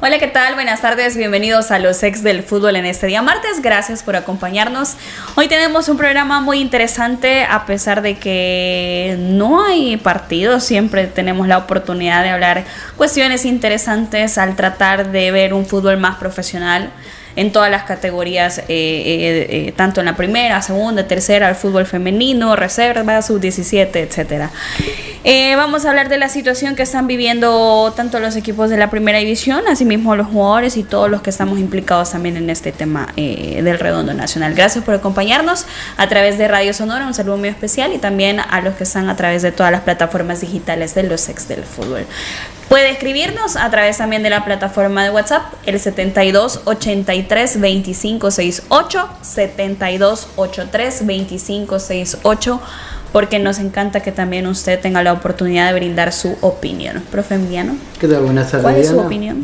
Hola, ¿qué tal? Buenas tardes, bienvenidos a los ex del fútbol en este día martes. Gracias por acompañarnos. Hoy tenemos un programa muy interesante, a pesar de que no hay partidos, siempre tenemos la oportunidad de hablar cuestiones interesantes al tratar de ver un fútbol más profesional en todas las categorías, eh, eh, eh, tanto en la primera, segunda, tercera, el fútbol femenino, reserva, sub-17, etcétera. vamos a hablar de la situación que están viviendo tanto los equipos de la primera división, asimismo los jugadores y todos los que estamos implicados también en este tema del Redondo Nacional. Gracias por acompañarnos a través de Radio Sonora, un saludo muy especial y también a los que están a través de todas las plataformas digitales de los ex del fútbol. Puede escribirnos a través también de la plataforma de WhatsApp, el 72 83 25 68, 72 83 25 68, porque nos encanta que también usted tenga la oportunidad de brindar su opinión. Profe Emiliano. ¿Qué tal? Buenas tardes. ¿Cuál es su opinión?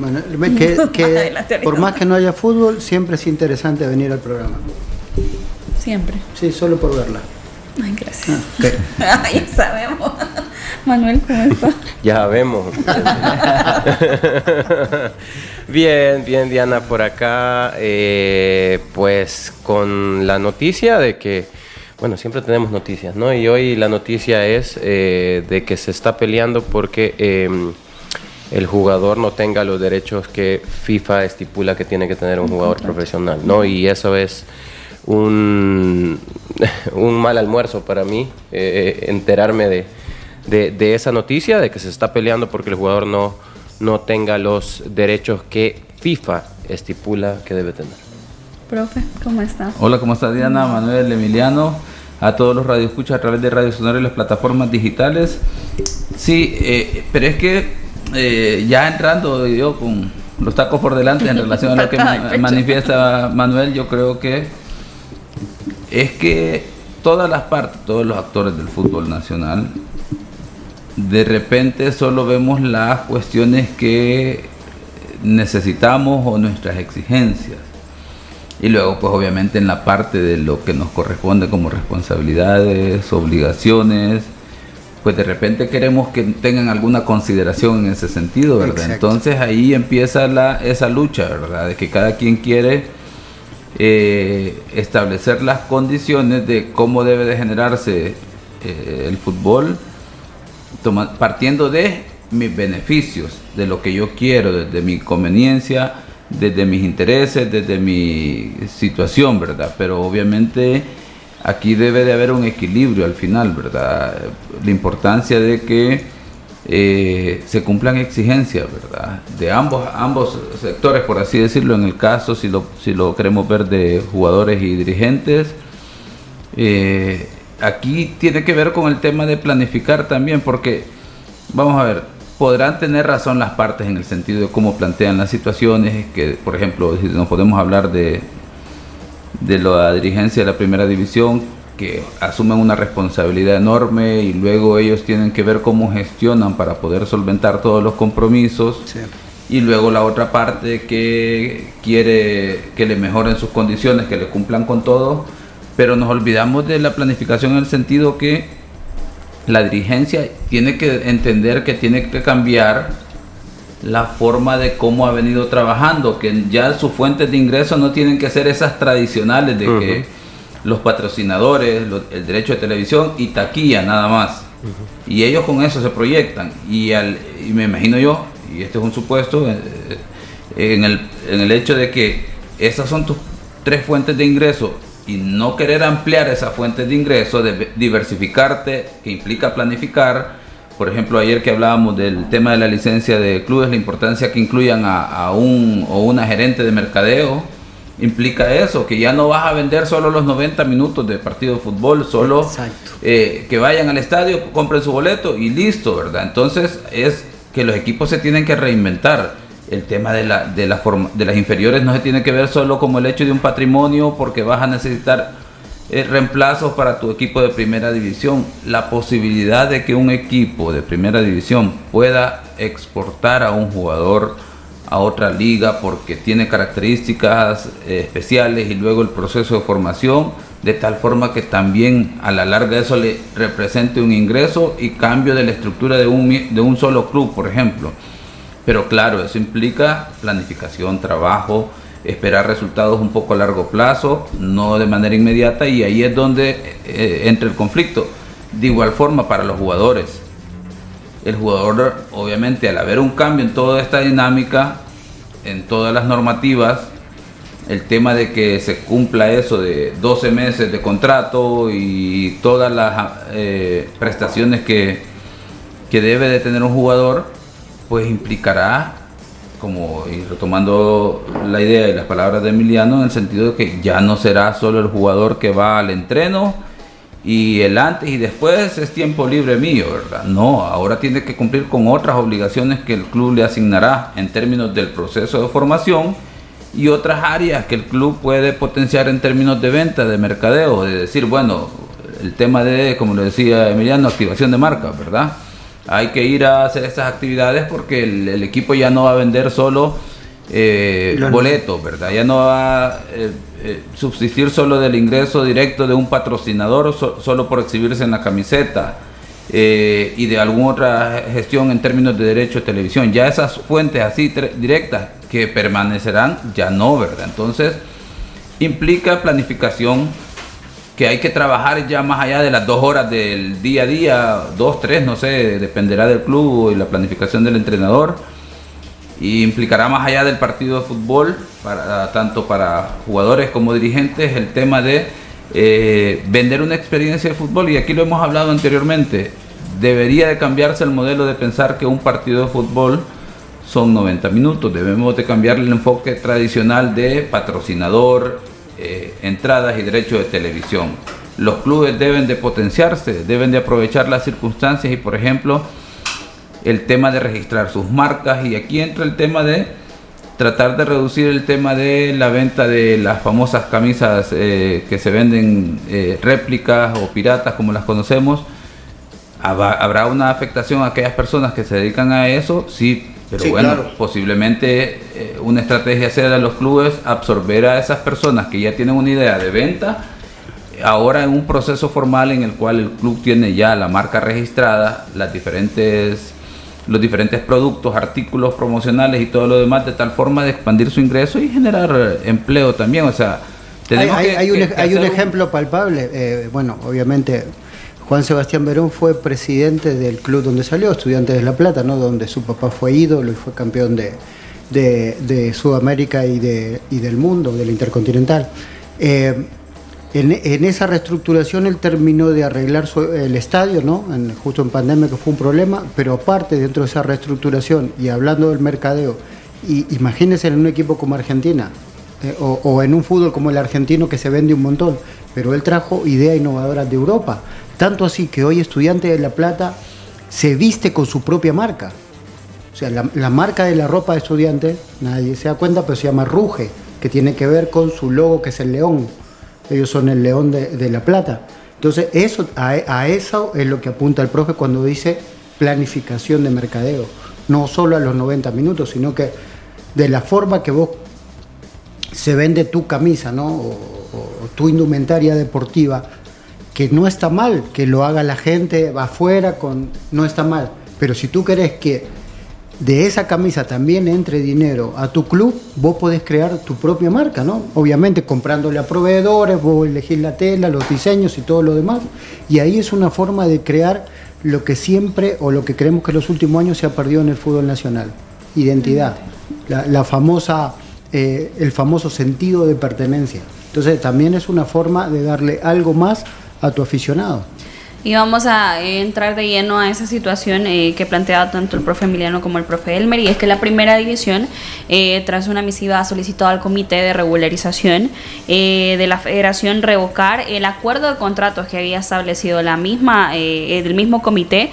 por más que no haya fútbol, siempre es interesante venir al programa. Siempre. Sí, solo por verla. Ay, gracias. Ah, ya sabemos. Manuel, ¿cómo está? Ya vemos. bien, bien, Diana, por acá, eh, pues con la noticia de que, bueno, siempre tenemos noticias, ¿no? Y hoy la noticia es eh, de que se está peleando porque em, el jugador no tenga los derechos que FIFA estipula que tiene que tener un jugador profesional, ¿no? Y eso es un, un mal almuerzo para mí, eh, enterarme de de, esa noticia, de que se está peleando porque el jugador no, no tenga los derechos que FIFA estipula que debe tener. Profe, ¿cómo está? Hola, ¿cómo está Diana, Manuel, Emiliano? A todos los radioescuchas a través de Radio Sonora y las plataformas digitales. Sí, eh, pero es que eh, ya entrando yo con los tacos por delante en relación a lo que manifiesta Manuel, yo creo que es que todas las partes, todos los actores del fútbol nacional de repente solo vemos las cuestiones que necesitamos o nuestras exigencias. Y luego, pues obviamente en la parte de lo que nos corresponde como responsabilidades, obligaciones, pues de repente queremos que tengan alguna consideración en ese sentido, ¿verdad? Entonces ahí empieza la, esa lucha, ¿verdad? De que cada quien quiere eh, establecer las condiciones de cómo debe de generarse eh, el fútbol partiendo de mis beneficios, de lo que yo quiero, desde mi conveniencia, desde mis intereses, desde mi situación, ¿verdad? Pero obviamente aquí debe de haber un equilibrio al final, ¿verdad? La importancia de que eh, se cumplan exigencias, ¿verdad? De ambos, ambos sectores, por así decirlo, en el caso, si lo, si lo queremos ver de jugadores y dirigentes, eh, aquí tiene que ver con el tema de planificar también, porque, vamos a ver, podrán tener razón las partes en el sentido de cómo plantean las situaciones, que por ejemplo, si nos podemos hablar de, de la dirigencia de la primera división, que asumen una responsabilidad enorme y luego ellos tienen que ver cómo gestionan para poder solventar todos los compromisos. Y luego la otra parte que quiere que le mejoren sus condiciones, que le cumplan con todo pero nos olvidamos de la planificación en el sentido que la dirigencia tiene que entender que tiene que cambiar la forma de cómo ha venido trabajando, que ya sus fuentes de ingreso no tienen que ser esas tradicionales de que los patrocinadores, el derecho de televisión y taquilla nada más. Y ellos con eso se proyectan. Y, al, y me imagino yo, y este es un supuesto, eh, en, el, en el hecho de que esas son tus tres fuentes de ingreso y no querer ampliar esa fuente de ingreso, de diversificarte, que implica planificar. Por ejemplo, ayer que hablábamos del tema de la licencia de clubes, la importancia que incluyan a, un o una gerente de mercadeo, implica eso, que ya no vas a vender solo los 90 minutos de partido de fútbol, solo eh, que vayan al estadio, compren su boleto y listo, ¿verdad? Entonces es que los equipos se tienen que reinventar el tema de, la, de, la forma, de las inferiores no se tiene que ver solo como el hecho de un patrimonio porque vas a necesitar eh, reemplazos para tu equipo de primera división. La posibilidad de que un equipo de primera división pueda exportar a un jugador a otra liga porque tiene características eh, especiales y luego el proceso de formación, de tal forma que también a la larga eso le represente un ingreso y cambio de la estructura de un, de un solo club, por ejemplo. Pero claro, eso implica planificación, trabajo, esperar resultados un poco a largo plazo, no de manera inmediata, y ahí es donde eh, entra el conflicto. De igual forma para los jugadores. El jugador, obviamente, al haber un cambio en toda esta dinámica, en todas las normativas, el tema de que se cumpla eso de 12 meses de contrato y todas las eh, prestaciones que, que debe de tener un jugador, pues implicará como y retomando la idea y las palabras de Emiliano, en el sentido de que ya no será solo el jugador que va al entreno y el antes y después es tiempo libre mío, ¿verdad? No, ahora tiene que cumplir con otras obligaciones que el club le asignará en términos del proceso de formación y otras áreas que el club puede potenciar en términos de venta, de mercadeo, de decir, bueno, el tema de, como le decía Emiliano, activación de marca, ¿verdad? Hay que ir a hacer estas actividades porque el, equipo ya no va a vender solo eh, boletos, ¿verdad? Ya no va a eh, eh, subsistir solo del ingreso directo de un patrocinador solo por exhibirse en la camiseta y de alguna otra gestión en términos de derecho de televisión. Ya esas fuentes así directas que permanecerán, ya no, ¿verdad? Entonces, implica planificación que hay que trabajar ya más allá de las dos horas del día a día, dos, tres, no sé, dependerá del club y la planificación del entrenador. Y implicará más allá del partido de fútbol, para, tanto para jugadores como dirigentes, el tema de eh, vender una experiencia de fútbol. Y aquí lo hemos hablado anteriormente. Debería de cambiarse el modelo de pensar que un partido de fútbol son 90 minutos. Debemos de cambiar el enfoque tradicional de patrocinador, eh, entradas y derechos de televisión. Los clubes deben de potenciarse, deben de aprovechar las circunstancias y, por ejemplo, el tema de registrar sus marcas y aquí entra el tema de tratar de reducir el tema de la venta de las famosas camisas eh, que se venden eh, réplicas o piratas como las conocemos. ¿Habrá una afectación a aquellas personas que se dedican a eso? Sí, pero bueno, posiblemente eh, una estrategia sea de los clubes absorber a esas personas que ya tienen una idea de venta, ahora en un proceso formal en el cual el club tiene ya la marca registrada, las diferentes los diferentes productos, artículos promocionales y todo lo demás, de tal forma de expandir su ingreso y generar eh, empleo también. O sea, tenemos hay, hay, un, hay un, ejemplo palpable. Eh, bueno, obviamente Juan Sebastián Verón fue presidente del club donde salió, Estudiantes de La Plata, ¿no? donde su papá fue ídolo y fue campeón de, de, Sudamérica y, de, y del mundo, del Intercontinental. Eh, en, esa reestructuración él terminó de arreglar el estadio, ¿no? justo en pandemia que fue un problema, pero aparte dentro de esa reestructuración y hablando del mercadeo, y, imagínense en un equipo como Argentina, eh, o, o, en un fútbol como el argentino que se vende un montón, pero él trajo ideas innovadoras de Europa. Tanto así que hoy Estudiante de La Plata se viste con su propia marca. O sea, la, marca de la ropa de estudiante, nadie se da cuenta, pero se llama Ruge, que tiene que ver con su logo que es el león. Ellos son el león de, La Plata. Entonces, eso, a, eso es lo que apunta el profe cuando dice planificación de mercadeo. No solo a los 90 minutos, sino que de la forma que vos se vende tu camisa, ¿no? o tu indumentaria deportiva, que no está mal que lo haga la gente afuera, con, no está mal. Pero si tú querés que de esa camisa también entre dinero a tu club, vos podés crear tu propia marca, ¿no? Obviamente comprándole a proveedores, vos elegís la tela, los diseños y todo lo demás. Y ahí es una forma de crear lo que siempre o lo que creemos que en los últimos años se ha perdido en el fútbol nacional. Identidad. La, famosa, eh, el famoso sentido de pertenencia. Entonces también es una forma de darle algo más a tu aficionado. Y vamos a entrar de lleno a esa situación eh, que planteaba tanto el profe Emiliano como el profe Elmer, y es que la primera división, eh, tras una misiva, ha solicitado al Comité de Regularización eh, de la Federación revocar el acuerdo de contratos que había establecido la misma, del mismo comité,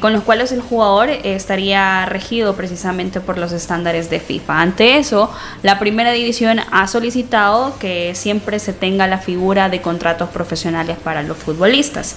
con los cuales el jugador estaría regido precisamente por los estándares de FIFA. Ante eso, la primera división ha solicitado que siempre se tenga la figura de contratos profesionales para los futbolistas.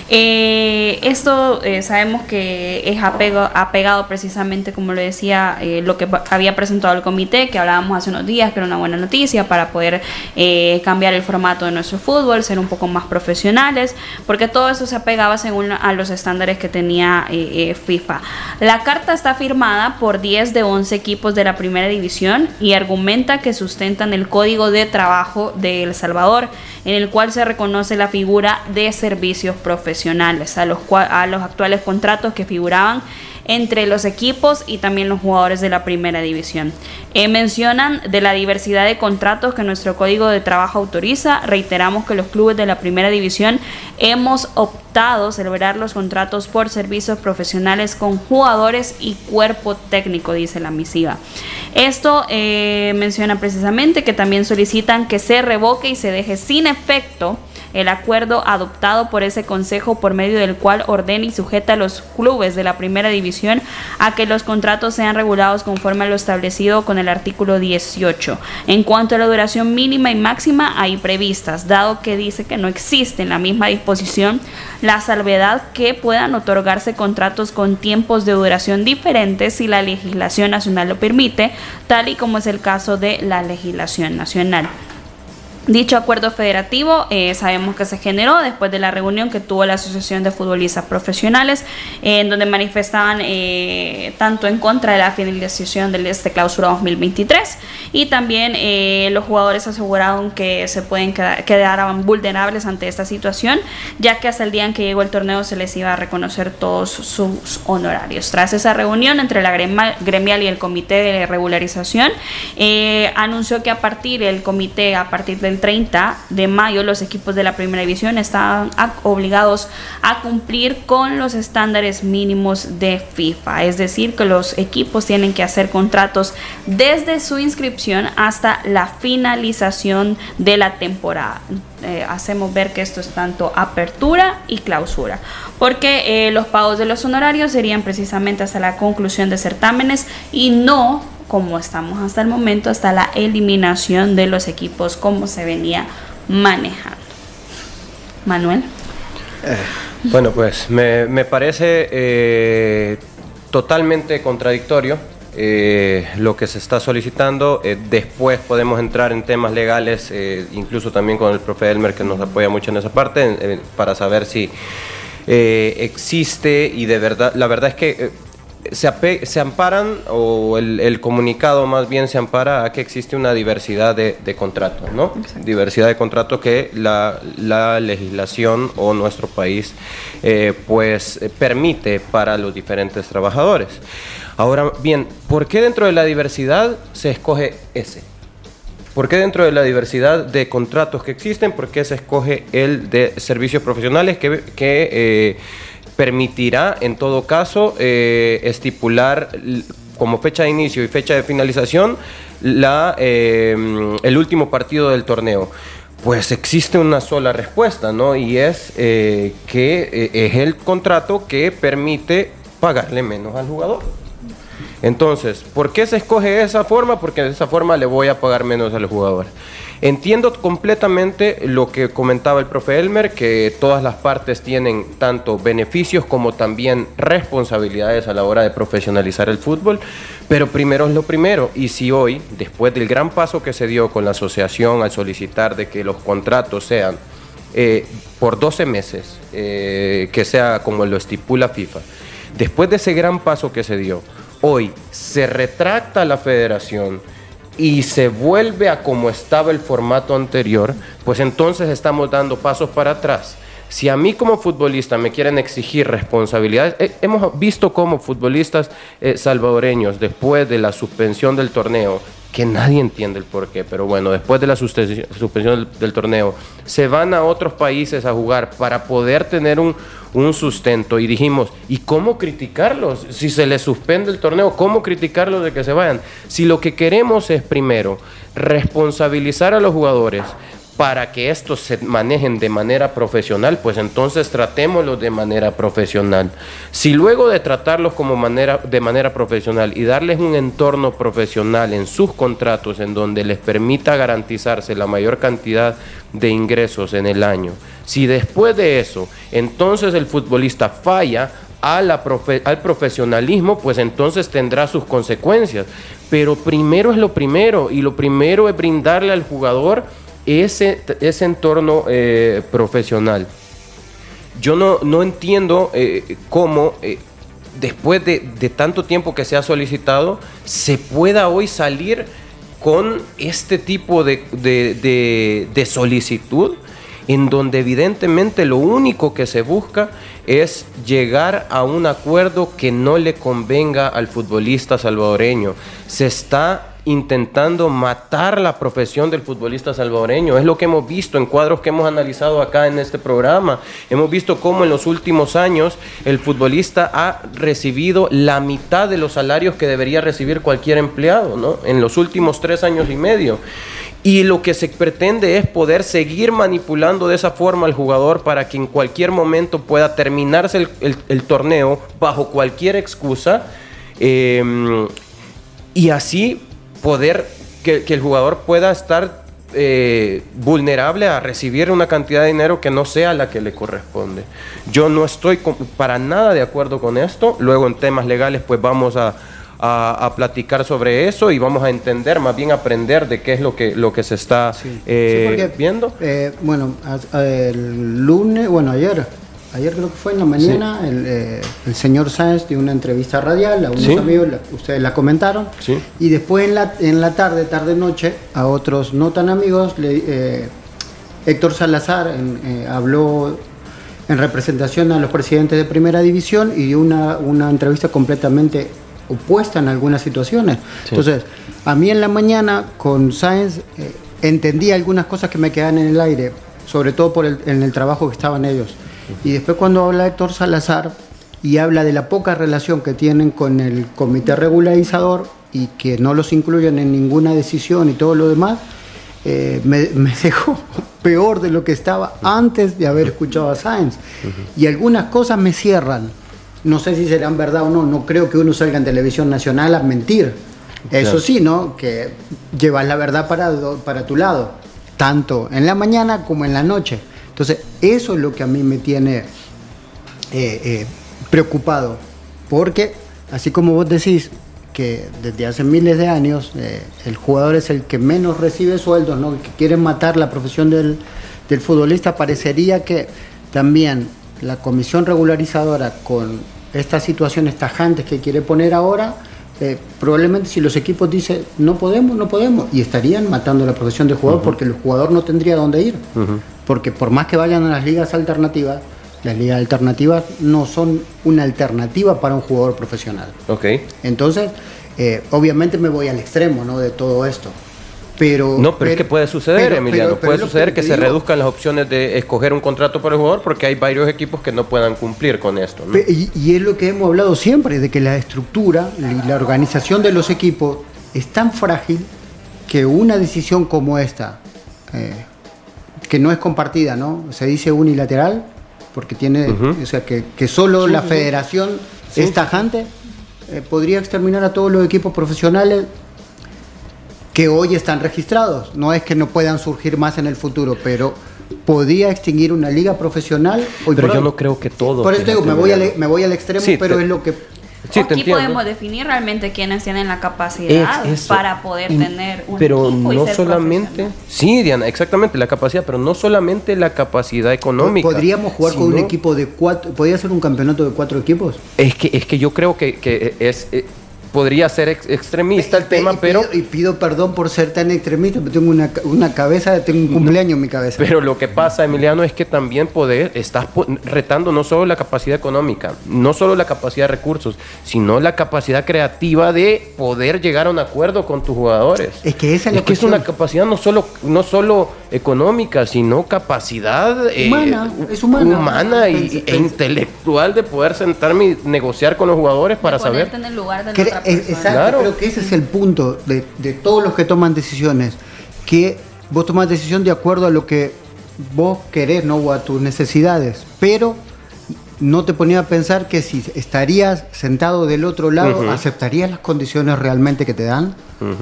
Eh, esto eh, sabemos que es apegado precisamente, como lo decía, eh, lo que había presentado el comité, que hablábamos hace unos días, que era una buena noticia para poder cambiar el formato de nuestro fútbol, ser un poco más profesionales, porque todo eso se apegaba según a los estándares que tenía FIFA. La carta está firmada por 10 de 11 equipos de la primera división y argumenta que sustentan el código de trabajo de El Salvador, en el cual se reconoce la figura de servicios profesionales a los, a los actuales contratos que figuraban entre los equipos y también los jugadores de la primera división. Eh, mencionan de la diversidad de contratos que nuestro código de trabajo autoriza. Reiteramos que los clubes de la primera división hemos optado celebrar los contratos por servicios profesionales con jugadores y cuerpo técnico, dice la misiva. Esto eh, menciona precisamente que también solicitan que se revoque y se deje sin efecto el acuerdo adoptado por ese consejo por medio del cual ordena y sujeta a los clubes de la primera división a que los contratos sean regulados conforme a lo establecido con el artículo 18. En cuanto a la duración mínima y máxima, hay previstas, dado que dice que no existe en la misma disposición la salvedad que puedan otorgarse contratos con tiempos de duración diferentes si la legislación nacional lo permite, tal y como es el caso de la legislación nacional. Dicho acuerdo federativo eh, sabemos que se generó después de la reunión que tuvo la Asociación de Futbolistas Profesionales, en donde manifestaban eh, tanto en contra de la finalización de este clausura 2023 y también eh, los jugadores aseguraron que se pueden quedar, quedaran vulnerables ante esta situación, ya que hasta el día en que llegó el torneo se les iba a reconocer todos sus honorarios. Tras esa reunión entre la gremial y el Comité de Regularización, anunció que a partir del comité, a partir de el 30 de mayo los equipos de la primera división estaban obligados a cumplir con los estándares mínimos de FIFA. Es decir, que los equipos tienen que hacer contratos desde su inscripción hasta la finalización de la temporada. Eh, hacemos ver que esto es tanto apertura y clausura, porque eh, los pagos de los honorarios serían precisamente hasta la conclusión de certámenes y no como estamos hasta el momento, hasta la eliminación de los equipos como se venía manejando. Manuel. bueno, pues me, parece eh, totalmente contradictorio eh, lo que se está solicitando. Eh, después podemos entrar en temas legales, incluso también con el profe Elmer que nos apoya mucho en esa parte, para saber si existe y de verdad, la verdad es que se, se amparan, o el, comunicado más bien se ampara a que existe una diversidad de, contratos, ¿no? Diversidad de contratos que la, legislación o nuestro país eh, pues permite para los diferentes trabajadores. Ahora bien, ¿por qué dentro de la diversidad se escoge ese? ¿Por qué dentro de la diversidad de contratos que existen, por qué se escoge el de servicios profesionales que... que eh, permitirá en todo caso eh, estipular como fecha de inicio y fecha de finalización la, eh, el último partido del torneo. Pues existe una sola respuesta, ¿no? Y es eh, que es el contrato que permite pagarle menos al jugador. Entonces, ¿por qué se escoge esa forma? Porque de esa forma le voy a pagar menos al jugador. Entiendo completamente lo que comentaba el profe Elmer, que todas las partes tienen tanto beneficios como también responsabilidades a la hora de profesionalizar el fútbol, pero primero es lo primero. Y si hoy, después del gran paso que se dio con la asociación al solicitar de que los contratos sean eh, por 12 meses, eh, que sea como lo estipula FIFA, después de ese gran paso que se dio, hoy se retracta la federación, y se vuelve a como estaba el formato anterior, pues entonces estamos dando pasos para atrás. Si a mí como futbolista me quieren exigir responsabilidades, eh, hemos visto cómo futbolistas eh, salvadoreños, después de la suspensión del torneo, que nadie entiende el por qué, pero bueno, después de la suspensión del, torneo, se van a otros países a jugar para poder tener un, un, sustento y dijimos, ¿y cómo criticarlos? Si se les suspende el torneo, ¿cómo criticarlos de que se vayan? Si lo que queremos es primero responsabilizar a los jugadores, para que estos se manejen de manera profesional, pues entonces tratémoslos de manera profesional. Si luego de tratarlos como manera, de manera profesional y darles un entorno profesional en sus contratos en donde les permita garantizarse la mayor cantidad de ingresos en el año, si después de eso entonces el futbolista falla, al profesionalismo, pues entonces tendrá sus consecuencias. Pero primero es lo primero y lo primero es brindarle al jugador ese, ese entorno eh, profesional. Yo no, no entiendo eh, cómo, eh, después de, tanto tiempo que se ha solicitado, se pueda hoy salir con este tipo de, de solicitud en donde evidentemente lo único que se busca es llegar a un acuerdo que no le convenga al futbolista salvadoreño. Se está intentando matar la profesión del futbolista salvadoreño. Es lo que hemos visto en cuadros que hemos analizado acá en este programa. Hemos visto cómo en los últimos años el futbolista ha recibido la mitad de los salarios que debería recibir cualquier empleado, ¿no? En los últimos tres años y medio. Y lo que se pretende es poder seguir manipulando de esa forma al jugador para que en cualquier momento pueda terminarse el, torneo bajo cualquier excusa. Eh, y así poder que, el jugador pueda estar eh, vulnerable a recibir una cantidad de dinero que no sea la que le corresponde. Yo no estoy para nada de acuerdo con esto. Luego en temas legales pues vamos a, platicar sobre eso y vamos a entender, más bien aprender de qué es lo que, lo que se está eh, viendo. Eh, bueno, el lunes, bueno, ayer ayer creo que fue en la mañana, eh, el, señor Sáenz dio una entrevista radial a unos amigos, ustedes la comentaron, y después en la, en la tarde, tarde-noche, a otros no tan amigos, eh, Héctor Salazar eh, habló en representación a los presidentes de Primera División y dio una, una entrevista completamente opuesta en algunas situaciones. Entonces, a mí en la mañana con Sáenz entendí algunas cosas que me quedan en el aire, sobre todo por el, en el trabajo que estaban ellos. Y después cuando habla Héctor Salazar y habla de la poca relación que tienen con el comité regularizador y que no los incluyen en ninguna decisión y todo lo demás, eh, me, dejó peor de lo que estaba antes de haber escuchado a Sáenz. Y algunas cosas me cierran. No sé si serán verdad o no, no creo que uno salga en televisión nacional a mentir. Eso sí, ¿no? Que llevas la verdad para, para tu lado, tanto en la mañana como en la noche. Entonces, eso es lo que a mí me tiene eh, eh, preocupado, porque así como vos decís que desde hace miles de años eh, el jugador es el que menos recibe sueldos, ¿no? que quieren matar la profesión del, futbolista, parecería que también la comisión regularizadora con estas situaciones tajantes que quiere poner ahora, probablemente si los equipos dicen no podemos, no podemos, y estarían matando la profesión del jugador porque el jugador no tendría dónde ir porque por más que vayan a las ligas alternativas, las ligas alternativas no son una alternativa para un jugador profesional. Ok. Entonces, eh, obviamente me voy al extremo ¿no? de todo esto. Pero, no, pero, es que puede suceder, Emiliano. puede suceder que, se reduzcan las opciones de escoger un contrato para el jugador porque hay varios equipos que no puedan cumplir con esto. Y, y, es lo que hemos hablado siempre, de que la estructura y la organización de los equipos es tan frágil que una decisión como esta, eh, que no es compartida, ¿no? Se dice unilateral, porque tiene, o sea, que, que solo la federación es tajante, eh, podría exterminar a todos los equipos profesionales que hoy están registrados. No es que no puedan surgir más en el futuro, pero podría extinguir una liga profesional. pero yo no creo que todo. Por eso digo, me voy, al, me voy al extremo, pero es lo que aquí podemos definir realmente quiénes tienen la capacidad para poder tener un pero no solamente sí Diana exactamente la capacidad pero no solamente la capacidad económica podríamos jugar con un equipo de cuatro podría ser un campeonato de cuatro equipos es que es que yo creo que, que es eh, podría ser extremista el tema, pero... y pido perdón por ser tan extremista, pero tengo una, una cabeza, tengo un cumpleaños en mi cabeza. Pero lo que pasa, Emiliano, es que también poder, estás retando no solo la capacidad económica, no solo la capacidad de recursos, sino la capacidad creativa de poder llegar a un acuerdo con tus jugadores. Es que esa es, es que es una capacidad no solo, no solo económica, sino capacidad eh, humana, es humana, humana y, e intelectual de poder sentarme y negociar con los jugadores para saber. En el lugar de Exacto, creo que ese es el punto de, de todos los que toman decisiones, que vos tomás decisión de acuerdo a lo que vos querés, no o a tus necesidades, pero no te ponía a pensar que si estarías sentado del otro lado, ¿aceptarías las condiciones realmente que te dan?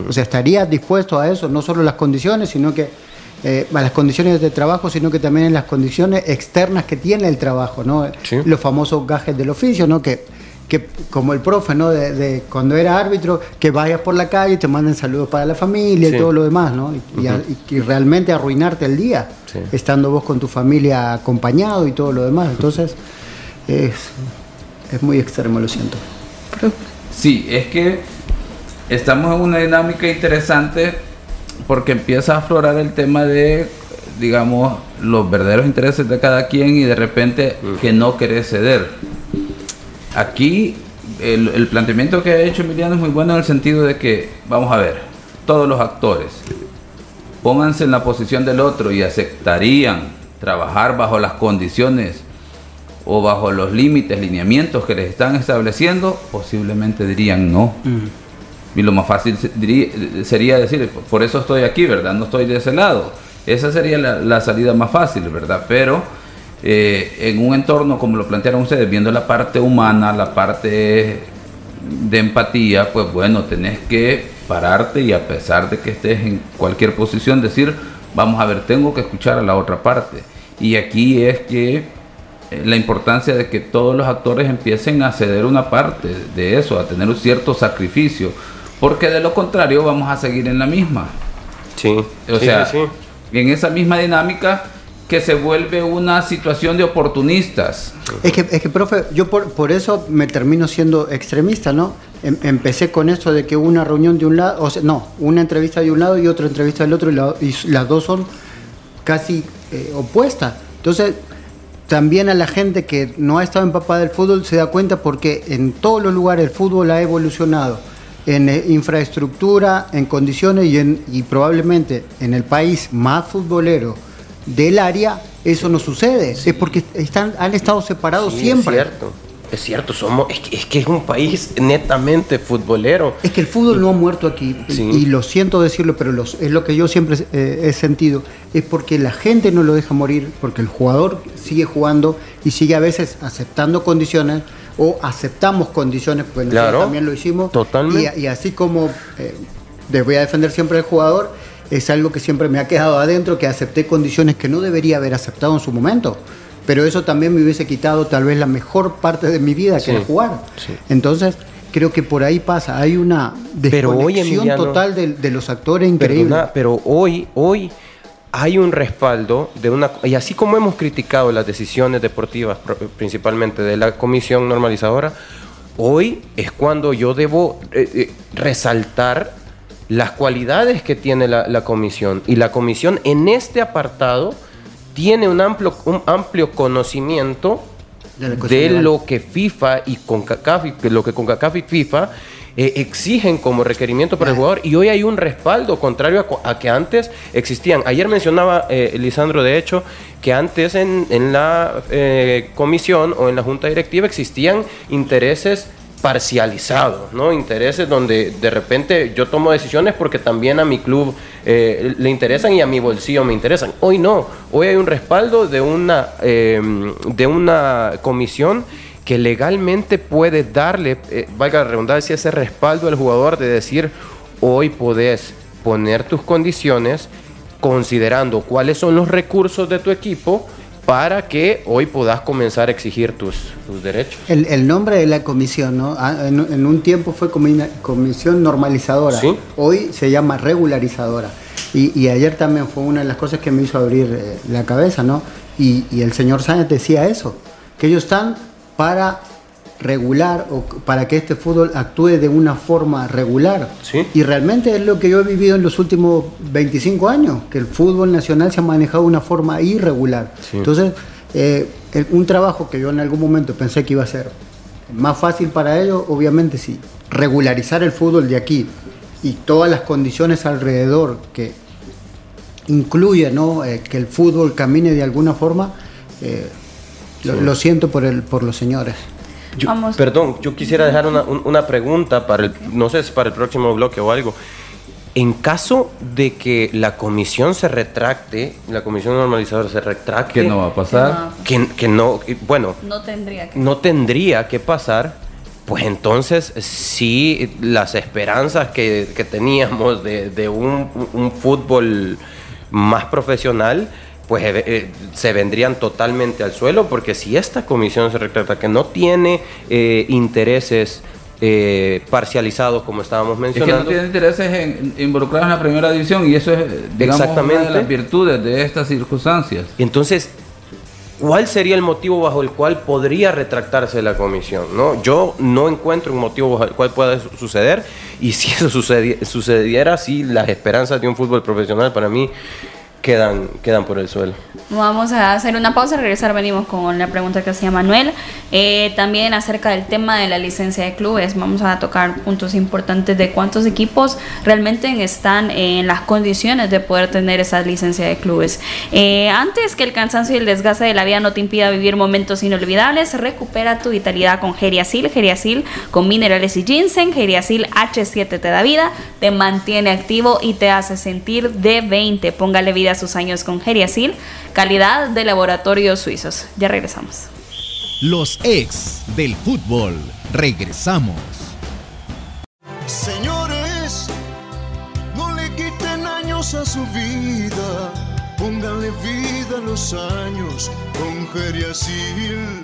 O sea, ¿estarías dispuesto a eso? No solo las condiciones, sino que eh, a las condiciones de trabajo, sino que también en las condiciones externas que tiene el trabajo, ¿no? Los famosos gajes del oficio, ¿no? Que que como el profe, ¿no? De, cuando era árbitro, que vayas por la calle y te manden saludos para la familia y todo lo demás, ¿no? Y, realmente arruinarte el día, estando vos con tu familia acompañado y todo lo demás. Entonces, es, es muy extremo, lo siento. Sí, es que estamos en una dinámica interesante porque empieza a aflorar el tema de, digamos, los verdaderos intereses de cada quien y de repente que no querés ceder Aquí el, planteamiento que ha hecho Emiliano es muy bueno en el sentido de que, vamos a ver, todos los actores pónganse en la posición del otro y aceptarían trabajar bajo las condiciones o bajo los límites, lineamientos que les están estableciendo, posiblemente dirían no. Y lo más fácil sería decir, por eso estoy aquí, ¿verdad? No estoy de ese lado. Esa sería la, la salida más fácil, ¿verdad? Pero eh, en un entorno como lo plantearon ustedes, viendo la parte humana, la parte de empatía, pues bueno, tenés que pararte y a pesar de que estés en cualquier posición, decir, vamos a ver, tengo que escuchar a la otra parte. Y aquí es que eh, la importancia de que todos los actores empiecen a ceder una parte de eso, a tener un cierto sacrificio, porque de lo contrario vamos a seguir en la misma. Sí, o sea, en esa misma dinámica que se vuelve una situación de oportunistas. Es que, es que profe, yo por, por eso me termino siendo extremista, ¿no? Em, empecé con eso de que una reunión de un lado, o sea, no, una entrevista de un lado y otra entrevista del otro, y, las dos son casi eh, opuestas. Entonces, también a la gente que no ha estado empapada del fútbol se da cuenta porque en todos los lugares el fútbol ha evolucionado en eh, infraestructura, en condiciones y, en, y probablemente en el país más futbolero del área, eso no sucede. Es porque están, han estado separados siempre. Es cierto. Es cierto, somos, es que, es un país netamente futbolero. Es que el fútbol no ha muerto aquí, y lo siento decirlo, pero los, es lo que yo siempre eh, he sentido, es porque la gente no lo deja morir, porque el jugador sigue jugando y sigue a veces aceptando condiciones, o aceptamos condiciones, pues nosotros también lo hicimos. Totalmente. Y, así como eh, voy a defender siempre al jugador, es algo que siempre me ha quedado adentro, que acepté condiciones que no debería haber aceptado en su momento. Pero eso también me hubiese quitado tal vez la mejor parte de mi vida, que era jugar. Entonces, creo que por ahí pasa. Hay una desconexión total de, los actores increíble. pero hoy, hoy hay un respaldo de una... Y así como hemos criticado las decisiones deportivas, principalmente de la comisión normalizadora, hoy es cuando yo debo eh, eh, resaltar las cualidades que tiene la, comisión. Y la comisión en este apartado tiene un amplio, un amplio conocimiento de, lo que FIFA y CONCACAF, lo que CONCACAF y FIFA eh, exigen como requerimiento para el jugador y hoy hay un respaldo contrario a, que antes existían. Ayer mencionaba eh, Lisandro, de hecho, que antes en, la eh, comisión o en la junta directiva existían intereses parcializados, ¿no? Intereses donde de repente yo tomo decisiones porque también a mi club eh, le interesan y a mi bolsillo me interesan. Hoy no, hoy hay un respaldo de una, eh, de una comisión que legalmente puede darle, eh, valga la redundancia, ese respaldo al jugador de decir, hoy podés poner tus condiciones considerando cuáles son los recursos de tu equipo, para que hoy puedas comenzar a exigir tus, derechos. El, nombre de la comisión, ¿no? Ah, en, un tiempo fue comisión normalizadora, hoy se llama regularizadora. Y, ayer también fue una de las cosas que me hizo abrir eh, la cabeza, ¿no? Y, el señor Sánchez decía eso, que ellos están para regular o para que este fútbol actúe de una forma regular. Y realmente es lo que yo he vivido en los últimos 25 años, que el fútbol nacional se ha manejado de una forma irregular. Entonces, eh, un trabajo que yo en algún momento pensé que iba a ser más fácil para ellos, obviamente sí, regularizar el fútbol de aquí y todas las condiciones alrededor que incluye ¿no? Eh, que el fútbol camine de alguna forma, eh, lo, siento por, el, por los señores. Perdón, yo quisiera dejar una, una, pregunta para el, no sé si para el próximo bloque o algo. En caso de que la comisión se retracte, la comisión normalizadora se retracte. ¿Qué no va a pasar? Que, que no, bueno. No tendría que. No tendría que pasar. Pues entonces sí, las esperanzas que, que teníamos de, de un, un, fútbol más profesional, pues eh, eh, se vendrían totalmente al suelo, porque si esta comisión se retrata que no tiene eh, intereses eh, parcializados, como estábamos mencionando. Es que no tiene intereses en, involucrados en la primera división y eso es, digamos, una de las virtudes de estas circunstancias. Entonces, ¿cuál sería el motivo bajo el cual podría retractarse la comisión? ¿no? Yo no encuentro un motivo bajo el cual pueda suceder y si eso sucediera, sucediera, sí, las esperanzas de un fútbol profesional para mí quedan, por el suelo. Vamos a hacer una pausa, regresar venimos con la pregunta que hacía Manuel. Eh, también acerca del tema de la licencia de clubes, vamos a tocar puntos importantes de cuántos equipos realmente están en las condiciones de poder tener esa licencia de clubes. Eh, antes que el cansancio y el desgaste de la vida no te impida vivir momentos inolvidables, recupera tu vitalidad con Geriasil, Geriasil con minerales y ginseng, Geriasil H7 te da vida, te mantiene activo y te hace sentir de 20. Póngale vida sus años con Geriasil, calidad de laboratorios suizos. Ya regresamos. Los ex del fútbol. Regresamos. Señores, no le quiten años a su vida. Pónganle vida a los años con Geriasil.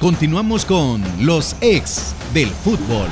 Continuamos con los ex del fútbol.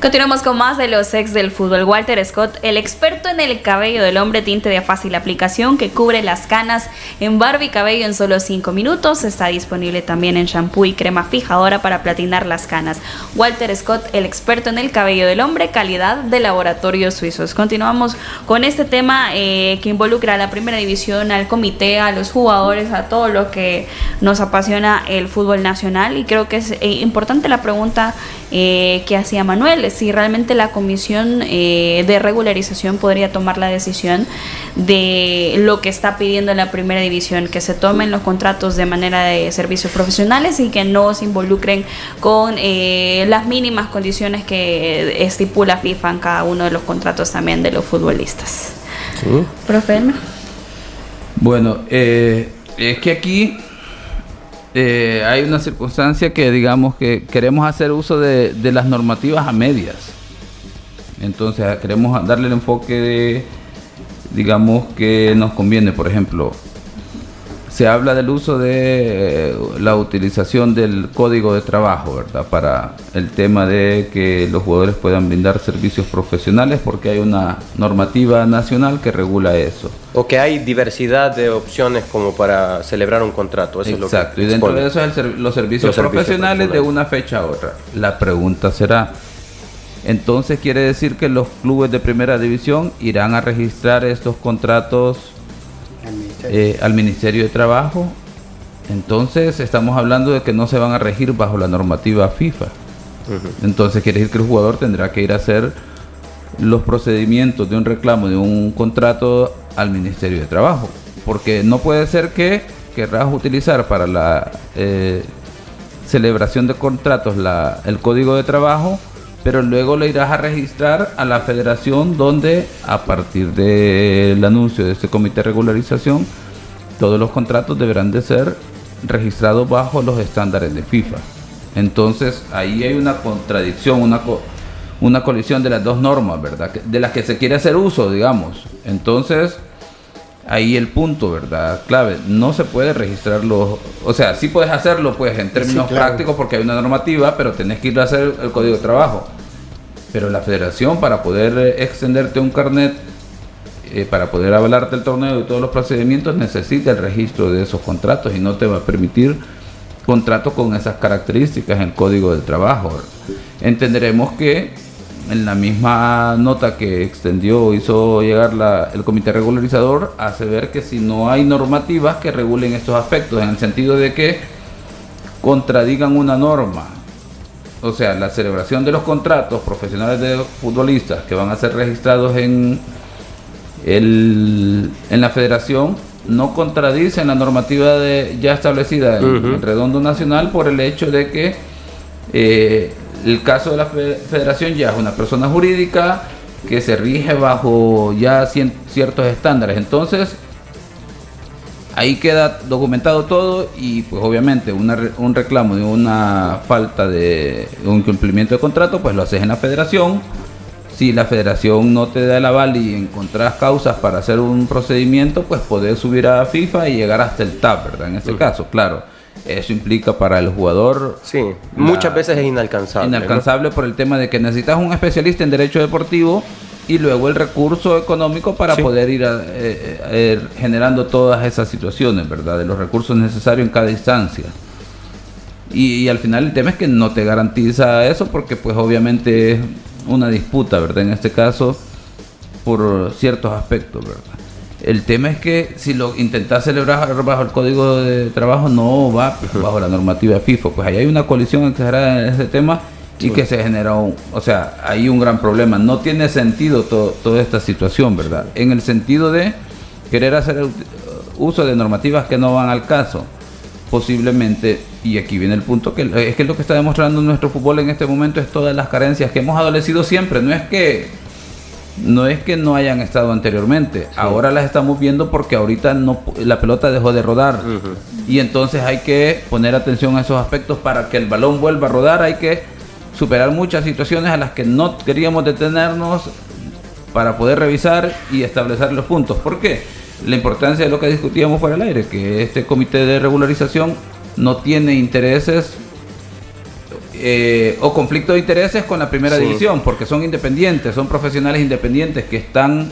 Continuamos con más de los ex del fútbol. Walter Scott, el experto en el cabello del hombre, tinte de fácil aplicación que cubre las canas en barba y cabello en solo 5 minutos. Está disponible también en shampoo y crema fijadora para platinar las canas. Walter Scott, el experto en el cabello del hombre, calidad de laboratorios suizos. Continuamos con este tema eh, que involucra a la primera división, al comité, a los jugadores, a todo lo que nos apasiona el fútbol nacional. Y creo que es eh, importante la pregunta eh, que hacía Manuel si realmente la comisión eh, de regularización podría tomar la decisión de lo que está pidiendo la primera división, que se tomen los contratos de manera de servicios profesionales y que no se involucren con eh, las mínimas condiciones que estipula FIFA en cada uno de los contratos también de los futbolistas. Sí. Profe. Bueno, eh, es que aquí eh, hay una circunstancia que digamos que queremos hacer uso de, de, las normativas a medias. Entonces queremos darle el enfoque de, digamos que nos conviene, por ejemplo, se habla del uso de eh, la utilización del código de trabajo, ¿verdad? Para el tema de que los jugadores puedan brindar servicios profesionales porque hay una normativa nacional que regula eso. O que hay diversidad de opciones como para celebrar un contrato. Eso Exacto, y dentro de eso es los, servicios, profesionales de una fecha a otra. La pregunta será, entonces quiere decir que los clubes de primera división irán a registrar estos contratos eh, al Ministerio de Trabajo. Entonces estamos hablando de que no se van a regir bajo la normativa FIFA. Entonces quiere decir que el jugador tendrá que ir a hacer los procedimientos de un reclamo de un contrato al Ministerio de Trabajo. Porque no puede ser que querrás utilizar para la eh, celebración de contratos la, el código de trabajo, pero luego lo irás a registrar a la federación donde a partir del anuncio de este comité de regularización, todos los contratos deberán de ser registrados bajo los estándares de FIFA. Entonces ahí hay una contradicción, una, una colisión de las dos normas, ¿verdad? De las que se quiere hacer uso, digamos. Entonces ahí el punto, ¿verdad? Clave, no se puede registrarlo, o sea, sí puedes hacerlo, pues, en términos prácticos porque hay una normativa, pero tenés que ir a hacer el código de trabajo. Pero la federación, para poder eh, extenderte un carnet, eh, para poder avalarte el torneo y todos los procedimientos, necesita el registro de esos contratos y no te va a permitir contratos con esas características en el código de trabajo. Entenderemos que en la misma nota que extendió, hizo llegar el comité regularizador, hace ver que si no hay normativas que regulen estos aspectos, en el sentido de que contradigan una norma, o sea, la celebración de los contratos profesionales de futbolistas que van a ser registrados en, el, en la federación, no contradicen la normativa de, ya establecida en el redondo nacional por el hecho de que eh, el caso de la federación ya es una persona jurídica que se rige bajo ya ciertos estándares. Entonces, ahí queda documentado todo y pues obviamente un reclamo de una falta de un incumplimiento de contrato, pues lo haces en la federación. Si la federación no te da el aval y encontrás causas para hacer un procedimiento, pues podés subir a FIFA y llegar hasta el TAP, ¿verdad? En ese caso, claro. Eso implica para el jugador. Sí, muchas veces es inalcanzable. Inalcanzable por el tema de que necesitas un especialista en derecho deportivo y luego el recurso económico para poder ir eh, eh, generando todas esas situaciones, ¿verdad? De los recursos necesarios en cada instancia. Y, y, al final el tema es que no te garantiza eso porque pues obviamente es una disputa, ¿verdad? En este caso, por ciertos aspectos, ¿verdad? El tema es que si lo intentas celebrar bajo el código de trabajo, no va bajo la normativa FIFO. Pues ahí hay una colisión exagerada en ese tema y que se genera un, o sea, hay un gran problema. No tiene sentido toda esta situación, ¿verdad? En el sentido de querer hacer uso de normativas que no van al caso. Posiblemente, y aquí viene el punto, que es que lo que está demostrando nuestro fútbol en este momento es todas las carencias que hemos adolecido siempre. No es que no es que no hayan estado anteriormente, ahora las estamos viendo porque ahorita no la pelota dejó de rodar. Y entonces hay que poner atención a esos aspectos para que el balón vuelva a rodar, hay que superar muchas situaciones a las que no queríamos detenernos para poder revisar y establecer los puntos. ¿Por qué? La importancia de lo que discutíamos fuera del aire, que este comité de regularización no tiene intereses eh, o conflicto de intereses con la primera división, porque son independientes, son profesionales independientes que están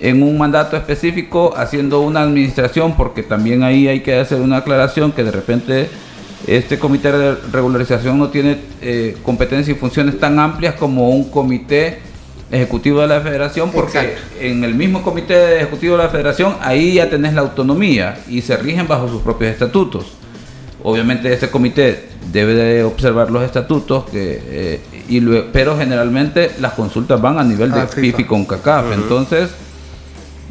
en un mandato específico haciendo una administración, porque también ahí hay que hacer una aclaración que de repente este comité de regularización no tiene eh, competencias y funciones tan amplias como un comité ejecutivo de la federación, porque en el mismo comité ejecutivo de la federación ahí ya tenés la autonomía y se rigen bajo sus propios estatutos. Obviamente ese comité debe de observar los estatutos, que, eh, y pero generalmente las consultas van a nivel de ah, FIFA con CACAF. Entonces,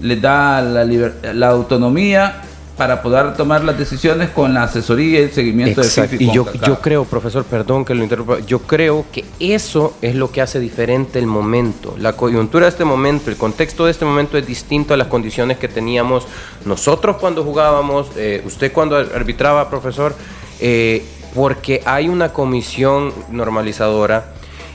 les da la, la autonomía para poder tomar las decisiones con la asesoría y el seguimiento de FIFA y, yo, yo creo, profesor, perdón que lo interrumpa, yo creo que eso es lo que hace diferente el momento. La coyuntura de este momento, el contexto de este momento es distinto a las condiciones que teníamos nosotros cuando jugábamos, eh, usted cuando arbitraba, profesor. Eh, porque hay una comisión normalizadora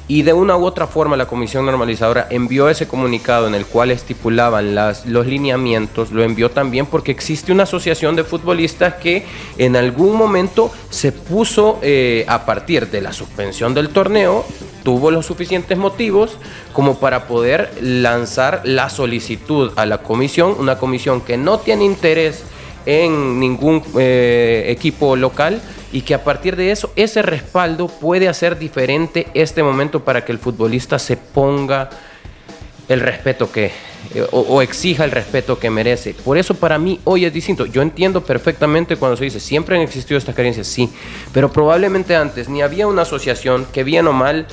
y de una u otra forma la comisión normalizadora envió ese comunicado en el cual estipulaban los lineamientos, lo envió también porque existe una asociación de futbolistas que en algún momento se puso eh, a partir de la suspensión del torneo, tuvo los suficientes motivos como para poder lanzar la solicitud a la comisión, una comisión que no tiene interés en ningún eh, equipo local y que a partir de eso, ese respaldo puede hacer diferente este momento para que el futbolista se ponga el respeto que, eh, o, exija el respeto que merece. Por eso para mí hoy es distinto. Yo entiendo perfectamente cuando se dice, siempre han existido estas carencias, sí, pero probablemente antes ni había una asociación que bien o mal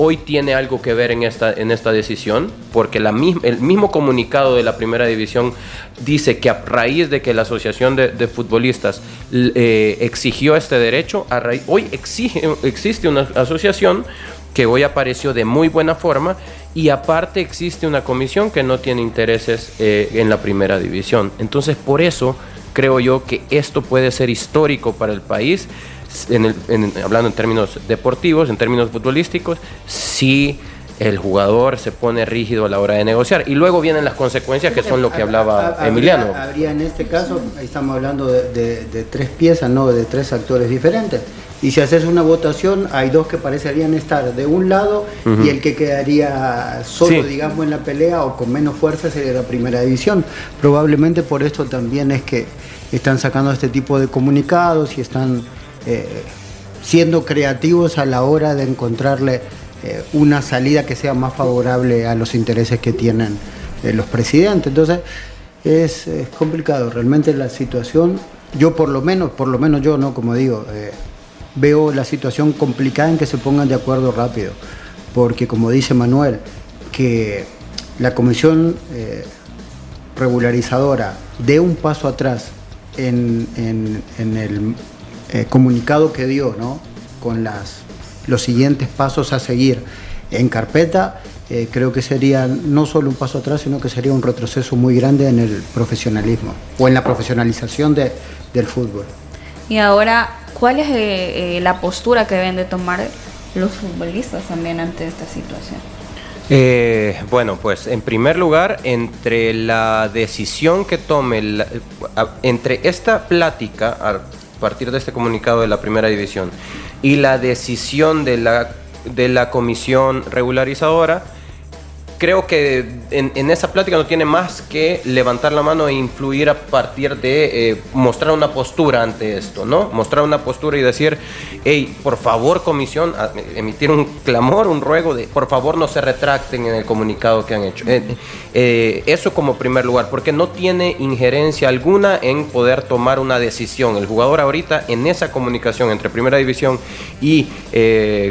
hoy tiene algo que ver en esta, en esta decisión, porque la el mismo comunicado de la primera división dice que a raíz de que la Asociación de, Futbolistas eh, exigió este derecho, a hoy existe una asociación que hoy apareció de muy buena forma y aparte existe una comisión que no tiene intereses eh, en la primera división. Entonces por eso creo yo que esto puede ser histórico para el país, hablando en términos deportivos, en términos futbolísticos, si el jugador se pone rígido a la hora de negociar. Y luego vienen las consecuencias que son lo que hablaba Emiliano. Habría en este caso, estamos hablando de, de, tres piezas, no de tres actores diferentes. Y si haces una votación, hay dos que parecerían estar de un lado y el que quedaría solo, digamos, en la pelea o con menos fuerza sería la primera división. Probablemente por esto también es que están sacando este tipo de comunicados y están eh, siendo creativos a la hora de encontrarle eh, una salida que sea más favorable a los intereses que tienen eh, los presidentes. Entonces, es, complicado realmente la situación. Yo por lo menos, por lo menos yo, ¿no? Como digo, veo la situación complicada en que se pongan de acuerdo rápido, porque como dice Manuel, que la comisión regularizadora dé un paso atrás en, el eh, comunicado que dio, ¿no? con las, los siguientes pasos a seguir en carpeta, eh, creo que sería no solo un paso atrás, sino que sería un retroceso muy grande en el profesionalismo o en la profesionalización del fútbol. Y ahora ¿Cuál es eh, eh, la postura que deben de tomar los futbolistas también ante esta situación? Eh, bueno, pues en primer lugar, entre la decisión que tome, entre esta plática partir de este comunicado de la primera división. Y la decisión de la, de la comisión regularizadora, creo que en, esa plática no tiene más que levantar la mano e influir a partir de eh, mostrar una postura ante esto, ¿no? Mostrar una postura y decir, hey, por favor, comisión, emitir un clamor, un ruego de, por favor, no se retracten en el comunicado que han hecho. Eh, eh, eso como primer lugar, porque no tiene injerencia alguna en poder tomar una decisión. El jugador ahorita en esa comunicación entre Primera División y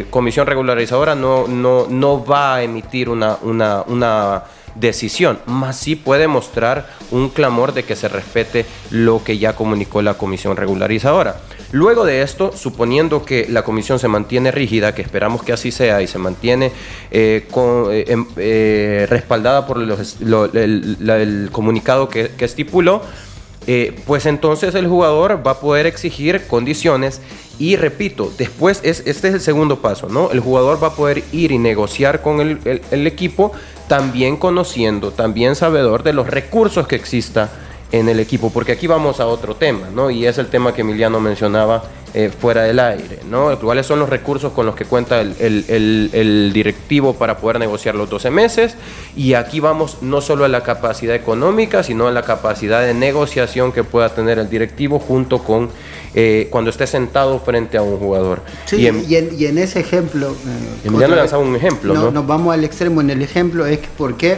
Comisión Regularizadora no, no, no va a emitir una, una una, decisión, más sí puede mostrar un clamor de que se respete lo que ya comunicó la comisión regularizadora. Luego de esto, suponiendo que la comisión se mantiene rígida, que esperamos que así sea, y se mantiene eh, eh, em, eh, respaldada por el, comunicado que, estipuló, pues entonces el jugador va a poder exigir condiciones y repito, después es, este es el segundo paso, ¿no? El jugador va a poder ir y negociar con el equipo también conociendo, también sabedor de los recursos que exista en el equipo, porque aquí vamos a otro tema, ¿no? Y es el tema que Emiliano mencionaba eh, fuera del aire, ¿no? ¿Cuáles son los recursos con los que cuenta el, directivo para poder negociar los 12 meses? Y aquí vamos no solo a la capacidad económica, sino a la capacidad de negociación que pueda tener el directivo junto con eh, cuando esté sentado frente a un jugador. Sí, y, en, ese ejemplo... Eh, Emiliano lanzaba un ejemplo, no, Nos vamos al extremo en el ejemplo, es que por qué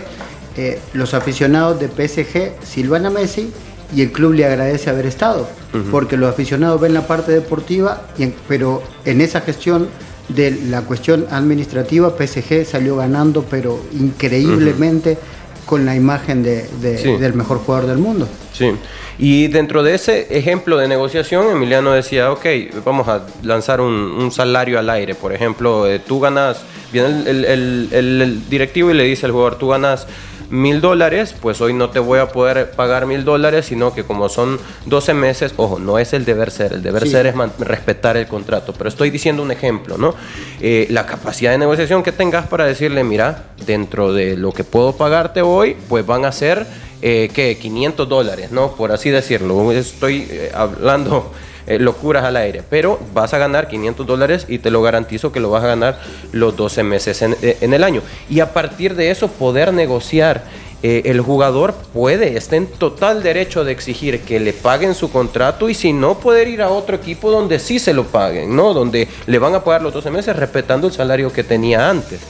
eh, los aficionados de PSG silvan a Messi y el club le agradece haber estado, porque los aficionados ven la parte deportiva, pero en esa gestión de la cuestión administrativa, PSG salió ganando, pero increíblemente con la imagen de, del mejor jugador del mundo. Sí, y dentro de ese ejemplo de negociación, Emiliano decía, ok, vamos a lanzar un, salario al aire, por ejemplo, eh, tú ganas, viene el directivo y le dice al jugador, tú ganas mil dólares, pues hoy no te voy a poder pagar mil dólares, sino que como son 12 meses, ojo, no es el deber ser, el deber ser es respetar el contrato, pero estoy diciendo un ejemplo, ¿no? Eh, la capacidad de negociación que tengas para decirle, mira, dentro de lo que puedo pagarte hoy, pues van a ser, eh, ¿qué? 500 dólares, ¿no? Por así decirlo, estoy eh, hablando eh, locuras al aire, pero vas a ganar 500 dólares y te lo garantizo que lo vas a ganar los 12 meses en, eh, el año. Y a partir de eso poder negociar. El jugador puede, está en total derecho de exigir que le paguen su contrato y si no, poder ir a otro equipo donde sí se lo paguen, ¿no? Donde le van a pagar los 12 meses respetando el salario que tenía antes.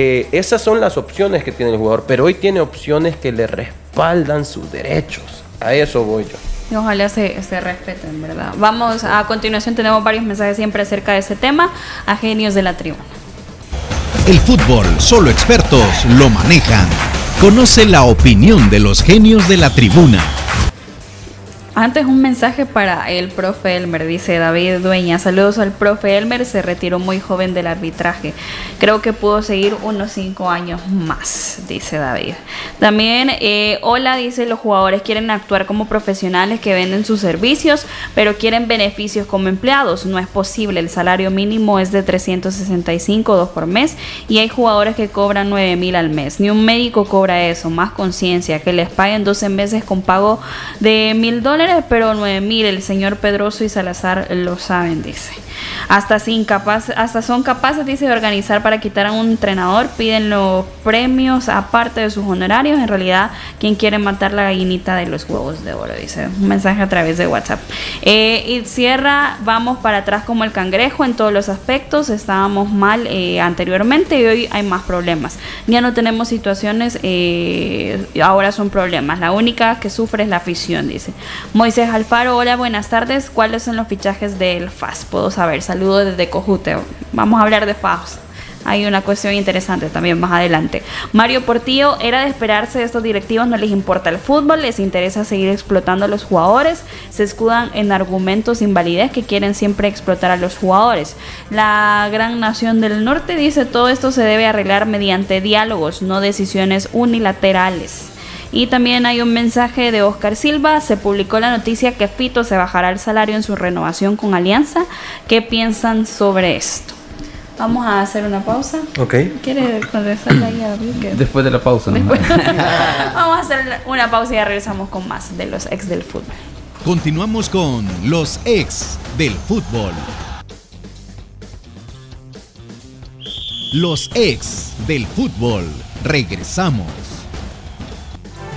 Eh, esas son las opciones que tiene el jugador, pero hoy tiene opciones que le respaldan sus derechos. A eso voy yo. Y ojalá se, se, respeten, ¿verdad? Vamos, a continuación tenemos varios mensajes siempre acerca de ese tema, a genios de la tribuna. El fútbol, solo expertos lo manejan. Conoce la opinión de los genios de la tribuna. Antes un mensaje para el profe Elmer, dice David Dueña. Saludos al profe Elmer, se retiró muy joven del arbitraje. Creo que pudo seguir unos cinco años más, dice David. También, eh, hola, dice, los jugadores quieren actuar como profesionales que venden sus servicios, pero quieren beneficios como empleados. No es posible, el salario mínimo es de 365, dos por mes, y hay jugadores que cobran 9 mil al mes. Ni un médico cobra eso, más conciencia, que les paguen 12 meses con pago de mil dólares pero 9 mil. El señor Pedroso y Salazar lo saben, dice. Hasta, hasta son capaces, dice, de organizar para quitar a un entrenador. Piden los premios aparte de sus honorarios. En realidad, quien quiere matar la gallinita de los huevos de oro, dice. Un mensaje a través de WhatsApp. Eh, y cierra, vamos para atrás como el cangrejo en todos los aspectos. Estábamos mal eh, anteriormente y hoy hay más problemas. Ya no tenemos situaciones, eh, ahora son problemas. La única que sufre es la afición, dice. Moisés Alfaro, hola, buenas tardes. ¿Cuáles son los fichajes del FAS? Puedo saber. Saludos desde Cojute. Vamos a hablar de FAS. Hay una cuestión interesante también más adelante. Mario Portillo, era de esperarse de estos directivos, no les importa el fútbol, les interesa seguir explotando a los jugadores, se escudan en argumentos invalidez que quieren siempre explotar a los jugadores. La gran nación del norte dice todo esto se debe arreglar mediante diálogos, no decisiones unilaterales. Y también hay un mensaje de Oscar Silva. Se publicó la noticia que Fito se bajará el salario en su renovación con Alianza. ¿Qué piensan sobre esto? Vamos a hacer una pausa. Ok. ¿Quiere contestarle ahí a Después de la pausa. Vamos a hacer una pausa y ya regresamos con más de los ex del fútbol. Continuamos con los ex del fútbol. Los ex del fútbol. Regresamos.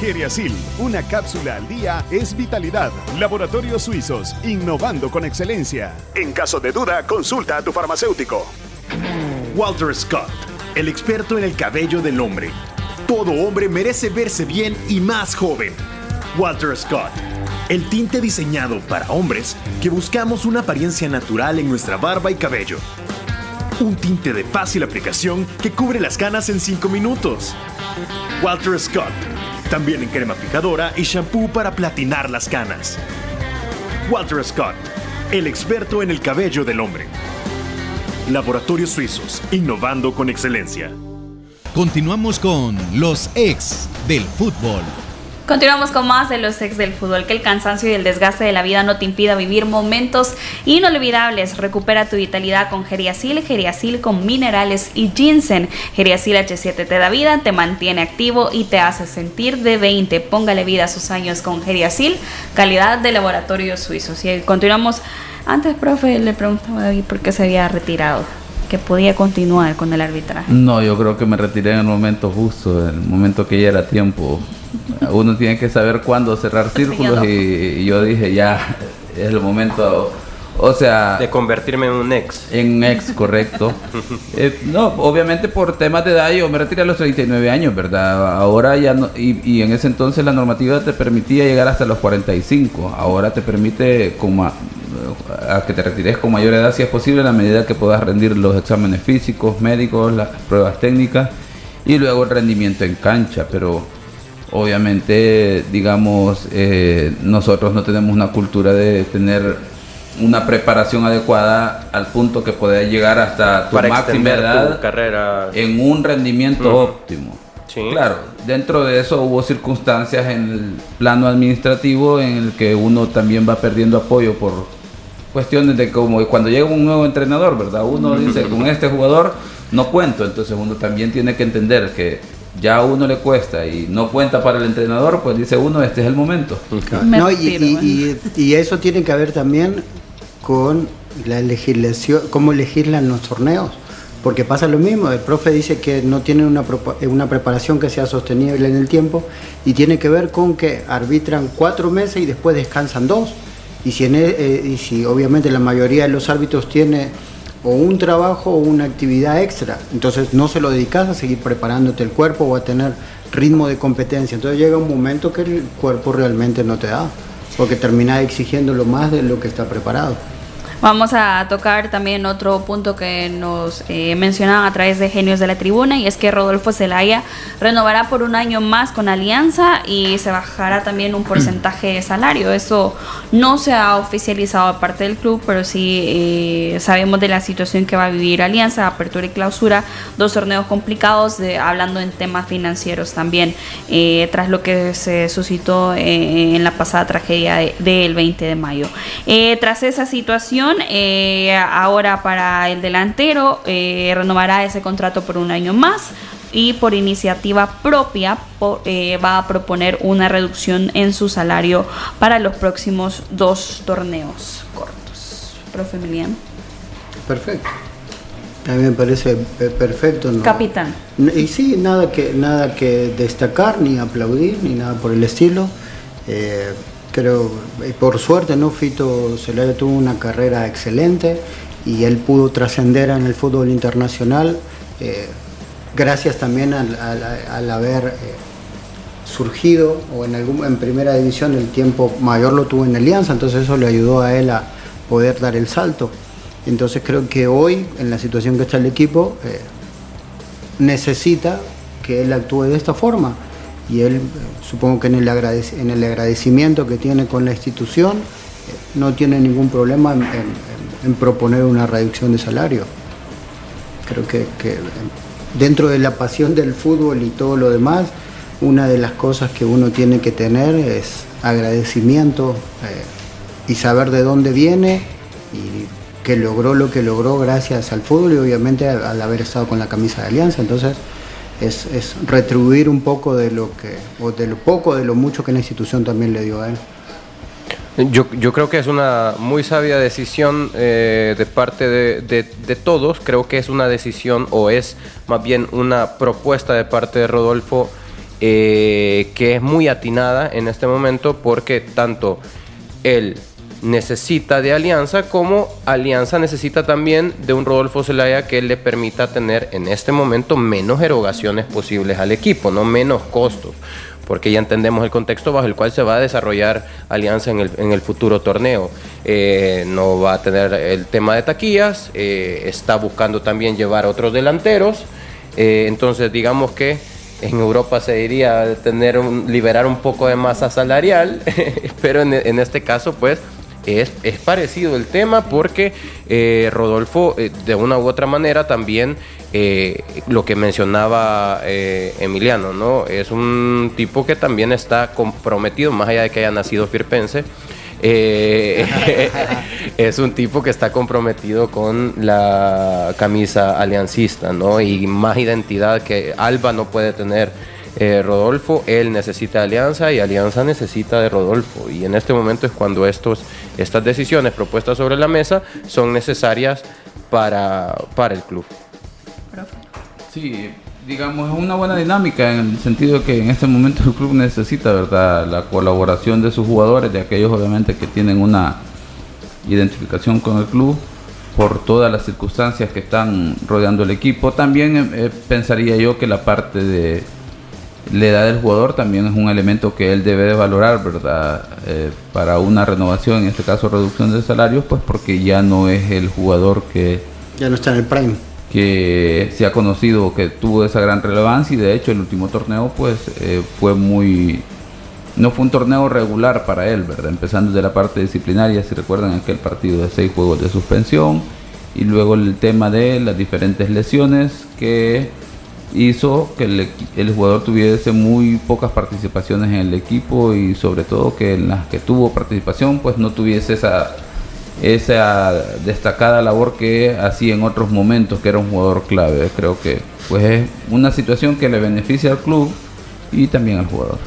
Geriasil, una cápsula al día es vitalidad. Laboratorios Suizos, innovando con excelencia. En caso de duda, consulta a tu farmacéutico. Walter Scott, el experto en el cabello del hombre. Todo hombre merece verse bien y más joven. Walter Scott, el tinte diseñado para hombres que buscamos una apariencia natural en nuestra barba y cabello. Un tinte de fácil aplicación que cubre las canas en 5 minutos. Walter Scott también en crema fijadora y shampoo para platinar las canas. Walter Scott, el experto en el cabello del hombre. Laboratorios Suizos, innovando con excelencia. Continuamos con los ex del fútbol. Continuamos con más de los ex del fútbol. Que el cansancio y el desgaste de la vida no te impida vivir momentos inolvidables. Recupera tu vitalidad con Geriasil, Geriasil con minerales y ginseng. Geriasil H7 te da vida, te mantiene activo y te hace sentir de 20. Póngale vida a sus años con Geriasil, calidad de laboratorios suizos. Y continuamos. Antes, profe, le preguntaba a David por qué se había retirado que podía continuar con el arbitraje? No, yo creo que me retiré en el momento justo, en el momento que ya era tiempo. Uno tiene que saber cuándo cerrar círculos y, yo dije ya es el momento, o sea... De convertirme en un ex. En un ex, correcto. Eh, no, obviamente por temas de edad yo me retiré a los 39 años, ¿verdad? Ahora ya no, y, y en ese entonces la normativa te permitía llegar hasta los 45, ahora te permite como a que te retires con mayor edad si es posible, a la medida que puedas rendir los exámenes físicos, médicos, las pruebas técnicas y luego el rendimiento en cancha. Pero obviamente, digamos, eh, nosotros no tenemos una cultura de tener una preparación adecuada al punto que pueda llegar hasta tu máxima edad carrera. en un rendimiento óptimo. Claro, dentro de eso hubo circunstancias en el plano administrativo en el que uno también va perdiendo apoyo por cuestiones de como cuando llega un nuevo entrenador, ¿verdad? Uno dice, con este jugador no cuento, entonces uno también tiene que entender que ya a uno le cuesta y no cuenta para el entrenador, pues dice uno, este es el momento. No, y, y, eso tiene que ver también con la legislación, cómo legislan los torneos. Porque pasa lo mismo, el profe dice que no tiene una, una preparación que sea sostenible en el tiempo y tiene que ver con que arbitran cuatro meses y después descansan dos. Y si, en, e, eh, si obviamente la mayoría de los árbitros tiene o un trabajo o una actividad extra. Entonces no se lo dedicas a seguir preparándote el cuerpo o a tener ritmo de competencia. Entonces llega un momento que el cuerpo realmente no te da, porque termina exigiendo más de lo que está preparado. Vamos a tocar también otro punto que nos eh, mencionaban a través de Genios de la Tribuna y es que Rodolfo Zelaya renovará por un año más con Alianza y se bajará también un porcentaje de salario. Eso no se ha oficializado a parte del club, pero sí eh, sabemos de la situación que va a vivir Alianza, apertura y clausura, dos torneos complicados, hablando en temas financieros también, eh, tras lo que se suscitó en la pasada tragedia del 20 de mayo. tras esa situación, eh, ahora para el delantero eh, renovará ese contrato por un año más y por iniciativa propia eh, va a proponer una reducción en su salario para los próximos dos torneos cortos. Profe Emiliano. Perfecto. A mí me parece perfecto. Capitán. Y sí, nada que, nada que destacar, ni aplaudir, ni nada por el estilo. Creo, por suerte, ¿no? Fito Celaya tuvo una carrera excelente y él pudo trascender en el fútbol internacional eh, gracias también al, haber eh, surgido o en, algún, en primera división el tiempo mayor lo tuvo en Alianza, entonces eso le ayudó a él a poder dar el salto. Entonces creo que hoy, en la situación que está el equipo, eh, necesita que él actúe de esta forma y él supongo que en el, en el agradecimiento que tiene con la institución no tiene ningún problema en, proponer una reducción de salario. Creo que, dentro de la pasión del fútbol y todo lo demás, una de las cosas que uno tiene que tener es agradecimiento eh, y saber de dónde viene y que logró lo que logró gracias al fútbol y obviamente al haber estado con la camisa de Alianza. Entonces, es, retribuir un poco de lo que, o de lo poco, de lo mucho que la institución también le dio a él. Yo, yo creo que es una muy sabia decisión eh, de parte de, de, todos. Creo que es una decisión o es más bien una propuesta de parte de Rodolfo eh, que es muy atinada en este momento porque tanto él necesita de Alianza, como Alianza necesita también de un Rodolfo Zelaya que le permita tener en este momento menos erogaciones posibles al equipo, no menos costos, porque ya entendemos el contexto bajo el cual se va a desarrollar Alianza en el, futuro torneo. Eh, no va a tener el tema de taquillas, eh, está buscando también llevar otros delanteros, eh, entonces digamos que en Europa se diría tener un, liberar un poco de masa salarial, pero en, en este caso pues es, parecido el tema porque eh, Rodolfo, eh, de una u otra manera, también eh, lo que mencionaba Emiliano, ¿no? Es un tipo que también está comprometido, más allá de que haya nacido firpense. es un tipo que está comprometido con la camisa aliancista, ¿no? Y más identidad que Alba no puede tener eh, Rodolfo, él necesita alianza y alianza necesita de Rodolfo. Y en este momento es cuando estos, estas decisiones propuestas sobre la mesa son necesarias para, para el club. Sí, digamos, es una buena dinámica en el sentido que en este momento el club necesita, ¿verdad?, la colaboración de sus jugadores, de aquellos obviamente que tienen una identificación con el club por todas las circunstancias que están rodeando el equipo. También eh, pensaría yo que la parte de la edad del jugador también es un elemento que él debe de valorar, ¿verdad? Eh, para una renovación, en este caso reducción de salarios, pues porque ya no es el jugador que... Ya no está en el prime. Que se ha conocido que tuvo esa gran relevancia y de hecho el último torneo pues eh, fue muy... No fue un torneo regular para él, ¿verdad? Empezando desde la parte disciplinaria, si recuerdan aquel partido de seis juegos de suspensión y luego el tema de las diferentes lesiones que hizo que el, jugador tuviese muy pocas participaciones en el equipo y sobre todo que en las que tuvo participación pues no tuviese esa esa destacada labor que hacía en otros momentos, que era un jugador clave. Creo que pues es una situación que le beneficia al club y también al jugador.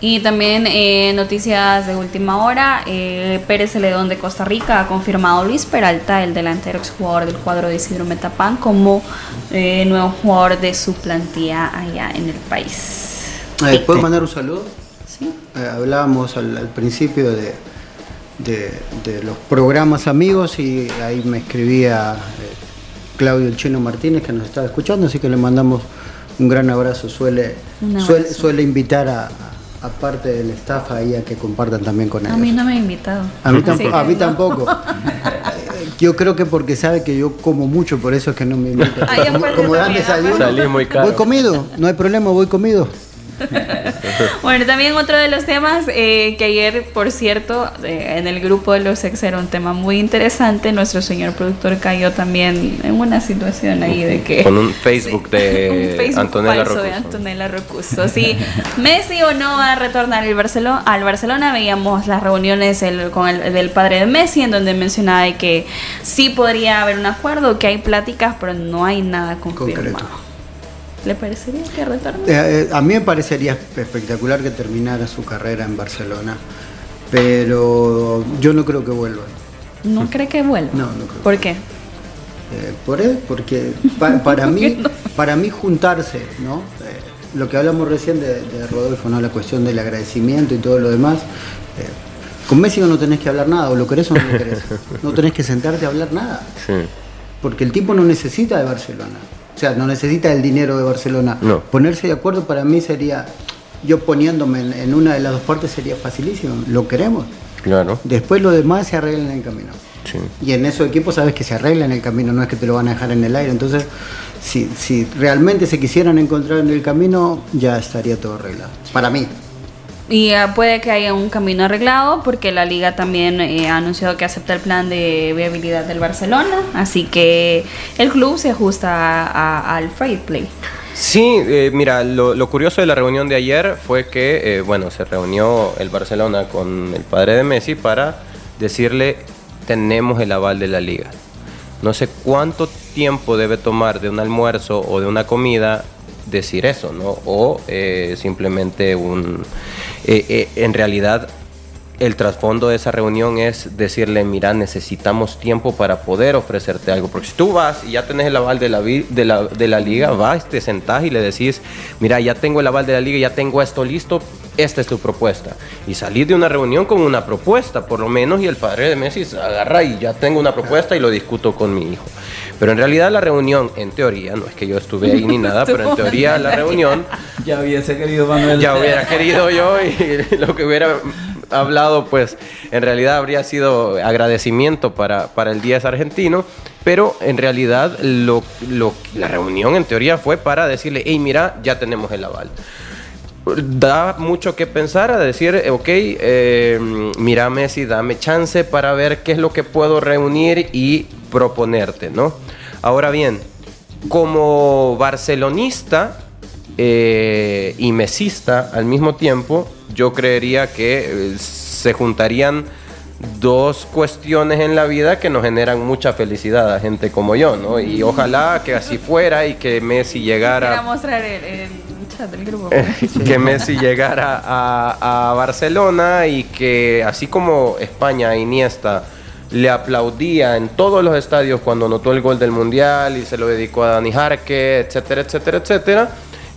Y también eh, noticias de última hora, eh, Pérez Celedón de Costa Rica ha confirmado Luis Peralta, el delantero exjugador del cuadro de Isidro Metapán, como eh, nuevo jugador de su plantilla allá en el país. ¿Puedo mandar un saludo? Sí. hablábamos al, principio de, de, los programas amigos y ahí me escribía Claudio El Chino Martínez que nos estaba escuchando, así que le mandamos un gran abrazo. Suele, suele, suele invitar a aparte del staff ahí a que compartan también con ellos. A mí no me ha invitado. A mí, tampoco. a mí tampoco. yo creo que porque sabe que yo como mucho, por eso es que no me invita. como, dan desayuno. Salí muy caro. Voy comido, no hay problema, voy comido. bueno, también otro de los temas eh, que ayer, por cierto, en el grupo de los ex era un tema muy interesante. Nuestro señor productor cayó también en una situación ahí de que. Con un Facebook de Antonella Rocuso. de Antonella Rocuso. Sí, Messi o no va a retornar el Barcelona, al Barcelona. Veíamos las reuniones con el del padre de Messi, en donde mencionaba que sí podría haber un acuerdo, que hay pláticas, pero no hay nada confirmado. Concreto. ¿Le parecería que retorne? Eh, eh, a mí me parecería espectacular que terminara su carrera en Barcelona, pero yo no creo que vuelva. ¿No cree que vuelva? No, no creo. ¿Por qué? Eh, por él, porque para, mí, para mí juntarse, ¿no? lo que hablamos recién de, Rodolfo, ¿no? La cuestión del agradecimiento y todo lo demás. con Messi no tenés que hablar nada, o lo querés o no lo querés. No tenés que sentarte a hablar nada. Porque el tipo no necesita de Barcelona. O sea, no necesita el dinero de Barcelona. Ponerse de acuerdo para mí sería, yo poniéndome en, una de las dos partes sería facilísimo. Lo queremos. Claro. Después lo demás se arregla en el camino. Y en esos equipos sabes que se arregla en el camino, no es que te lo van a dejar en el aire. Entonces, si, si realmente se quisieran encontrar en el camino, ya estaría todo arreglado. Para mí. Y ah, puede que haya un camino arreglado porque la liga también eh, ha anunciado que acepta el plan de viabilidad del Barcelona, así que el club se ajusta al fair play. Sí, eh, mira, lo, curioso de la reunión de ayer fue que, eh, bueno, se reunió el Barcelona con el padre de Messi para decirle, tenemos el aval de la liga. No sé cuánto tiempo debe tomar de un almuerzo o de una comida decir eso, ¿no? O simplemente un eh, eh, en realidad el trasfondo de esa reunión es decirle, mira, necesitamos tiempo para poder ofrecerte algo. Porque si tú vas y ya tenés el aval de la, de la, de la liga, vas, te sentás y le decís, mira, ya tengo el aval de la liga, ya tengo esto listo, esta es tu propuesta. Y salir de una reunión con una propuesta, por lo menos, y el padre de Messi agarra y ya tengo una propuesta y lo discuto con mi hijo. Pero en realidad la reunión, en teoría, no es que yo estuve ahí ni nada, pero en teoría la reunión... Ya hubiese querido Manuel. Ya hubiera querido yo y lo que hubiera hablado, pues en realidad habría sido agradecimiento para, para el 10 argentino, pero en realidad lo, la reunión en teoría fue para decirle, hey, mira, ya tenemos el aval da mucho que pensar a decir, ok, eh, mira Messi, dame chance para ver qué es lo que puedo reunir y proponerte, ¿no? Ahora bien, como barcelonista eh, y mesista al mismo tiempo, yo creería que eh, se juntarían dos cuestiones en la vida que nos generan mucha felicidad a gente como yo, ¿no? Y ojalá que así fuera y que Messi llegara... mostrar el, chat del grupo. que Messi llegara a, a Barcelona y que así como España, Iniesta le aplaudía en todos los estadios cuando anotó el gol del Mundial y se lo dedicó a Dani Jarque, etcétera, etcétera, etcétera,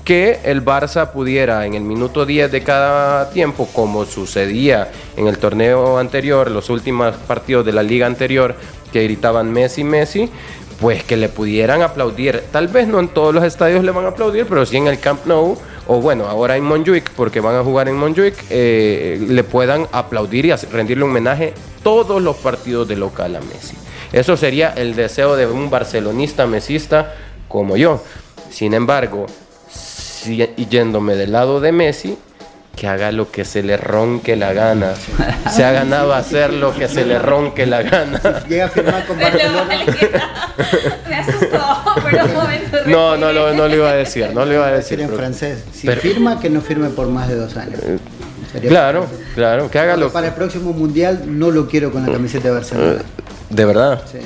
que el Barça pudiera en el minuto 10 de cada tiempo, como sucedía en el torneo anterior, los últimos partidos de la liga anterior, que gritaban Messi, Messi, pues que le pudieran aplaudir. Tal vez no en todos los estadios le van a aplaudir, pero sí en el Camp Nou o bueno, ahora en Montjuic, porque van a jugar en Montjuic, eh, le puedan aplaudir y rendirle homenaje todos los partidos de local a Messi. Eso sería el deseo de un barcelonista mesista como yo. Sin embargo, yéndome del lado de Messi, que haga lo que se le ronque la gana. Se ha ganado hacer lo que se le ronque la gana. Llega a firmar con Barcelona. Me asustó, pero un momento. No, no, lo, no lo iba a decir, no lo iba a decir. en francés. Si firma, que no firme por más de dos años. Eh, claro, claro, que haga lo Para el próximo mundial no lo quiero con la camiseta de Barcelona. ¿De verdad? Sí.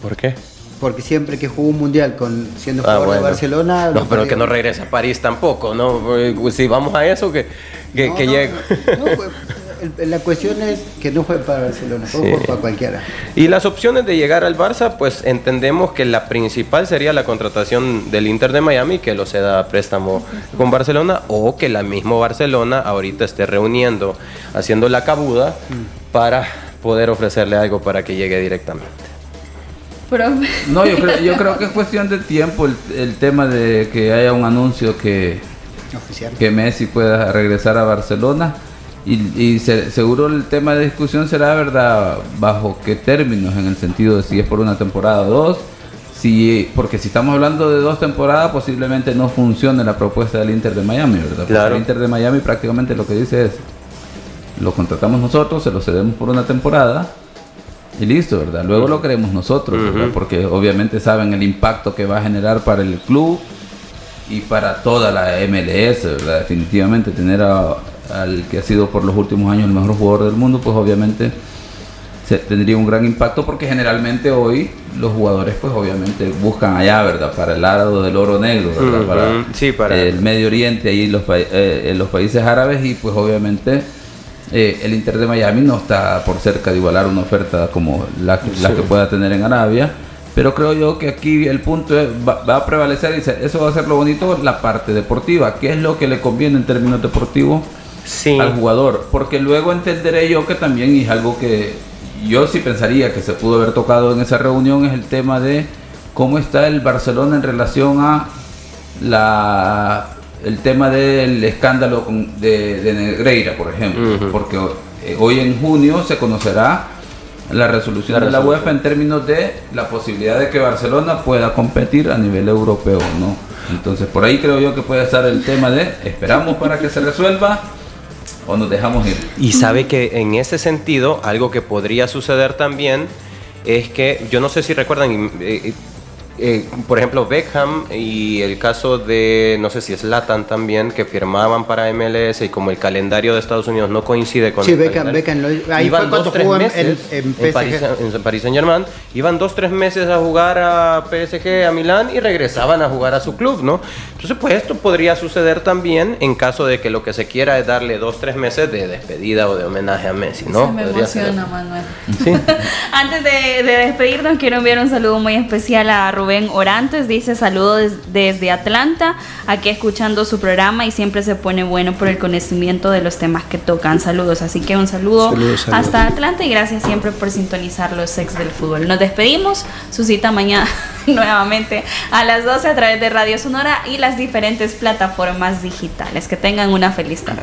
¿Por qué? Porque siempre que jugó un mundial con siendo Ah, jugador bueno. de Barcelona. No, pero que no regrese a París tampoco, ¿no? Eh, Si vamos a eso, que, que, No, que no, llegue. no, pues, la cuestión es que no fue para Barcelona, fue Sí. para cualquiera. Y las opciones de llegar al Barça, pues entendemos que la principal sería la contratación del Inter de Miami, que lo ceda a préstamo con Barcelona, o que la misma Barcelona ahorita esté reuniendo, haciendo la cabuda para poder ofrecerle algo para que llegue directamente. Profe. No, yo creo, yo creo que es cuestión de tiempo el, el tema de que haya un anuncio que, Oficial. que Messi pueda regresar a Barcelona. Y, y se- seguro el tema de discusión será, ¿verdad? ¿Bajo qué términos? En el sentido de si es por una temporada o dos. Si, porque si estamos hablando de dos temporadas, posiblemente no funcione la propuesta del Inter de Miami, ¿verdad? Porque Claro. el Inter de Miami prácticamente lo que dice es, lo contratamos nosotros, se lo cedemos por una temporada y listo, ¿verdad? Luego lo queremos nosotros, ¿verdad? Porque obviamente saben el impacto que va a generar para el club y para toda la MLS, ¿verdad? Definitivamente tener a- al que ha sido por los últimos años el mejor jugador del mundo, pues obviamente se- tendría un gran impacto porque generalmente hoy los jugadores pues obviamente buscan allá, ¿verdad? Para el lado del oro negro, ¿verdad? Para, sí, para- el Medio Oriente, ahí los, eh, en los países árabes y pues obviamente eh, el Inter de Miami no está por cerca de igualar una oferta como la, que pueda tener en Arabia. Pero creo yo que aquí el punto es- va, va a prevalecer y eso va a ser lo bonito, la parte deportiva. ¿Qué es lo que le conviene en términos deportivos Sí. al jugador? Porque luego entenderé yo que también es algo que yo sí pensaría que se pudo haber tocado en esa reunión, es el tema de cómo está el Barcelona en relación a la el tema del escándalo con- de, de Negreira, por ejemplo. Porque eh, hoy en junio se conocerá la resolución La de la. UEFA en términos de la posibilidad de que Barcelona pueda competir a nivel europeo, ¿no? Entonces por ahí creo yo que puede estar el tema de esperamos para que se resuelva o nos dejamos ir. Y sabe que en ese sentido, algo que podría suceder también es que, yo no sé si recuerdan, eh, por ejemplo, Beckham y el caso de, no sé si es Latan también, que firmaban para MLS y como el calendario de Estados Unidos no coincide con Sí, el Beckham, calendario, Beckham lo- ahí iban fue dos, tres jugó en- meses en- en París, PSG. en París Saint Germain, iban dos, tres meses a jugar a PSG, a Milán y regresaban a jugar a su club, ¿no? Entonces, pues esto podría suceder también en caso de que lo que se quiera es darle dos, tres meses de despedida o de homenaje a Messi, ¿no? Se me Podría ser. emociona, Manuel. Sí. Antes de, de despedirnos, quiero enviar un saludo muy especial a Rubén Orantes. Dice saludos des- desde Atlanta, aquí escuchando su programa y siempre se pone bueno por el conocimiento de los temas que tocan. Saludos, así que un saludo Saludos, saludos. hasta Atlanta y gracias siempre por sintonizar los sex del fútbol. Nos despedimos, su cita mañana nuevamente a las 12 a través de Radio Sonora y las diferentes plataformas digitales. Que tengan una feliz tarde.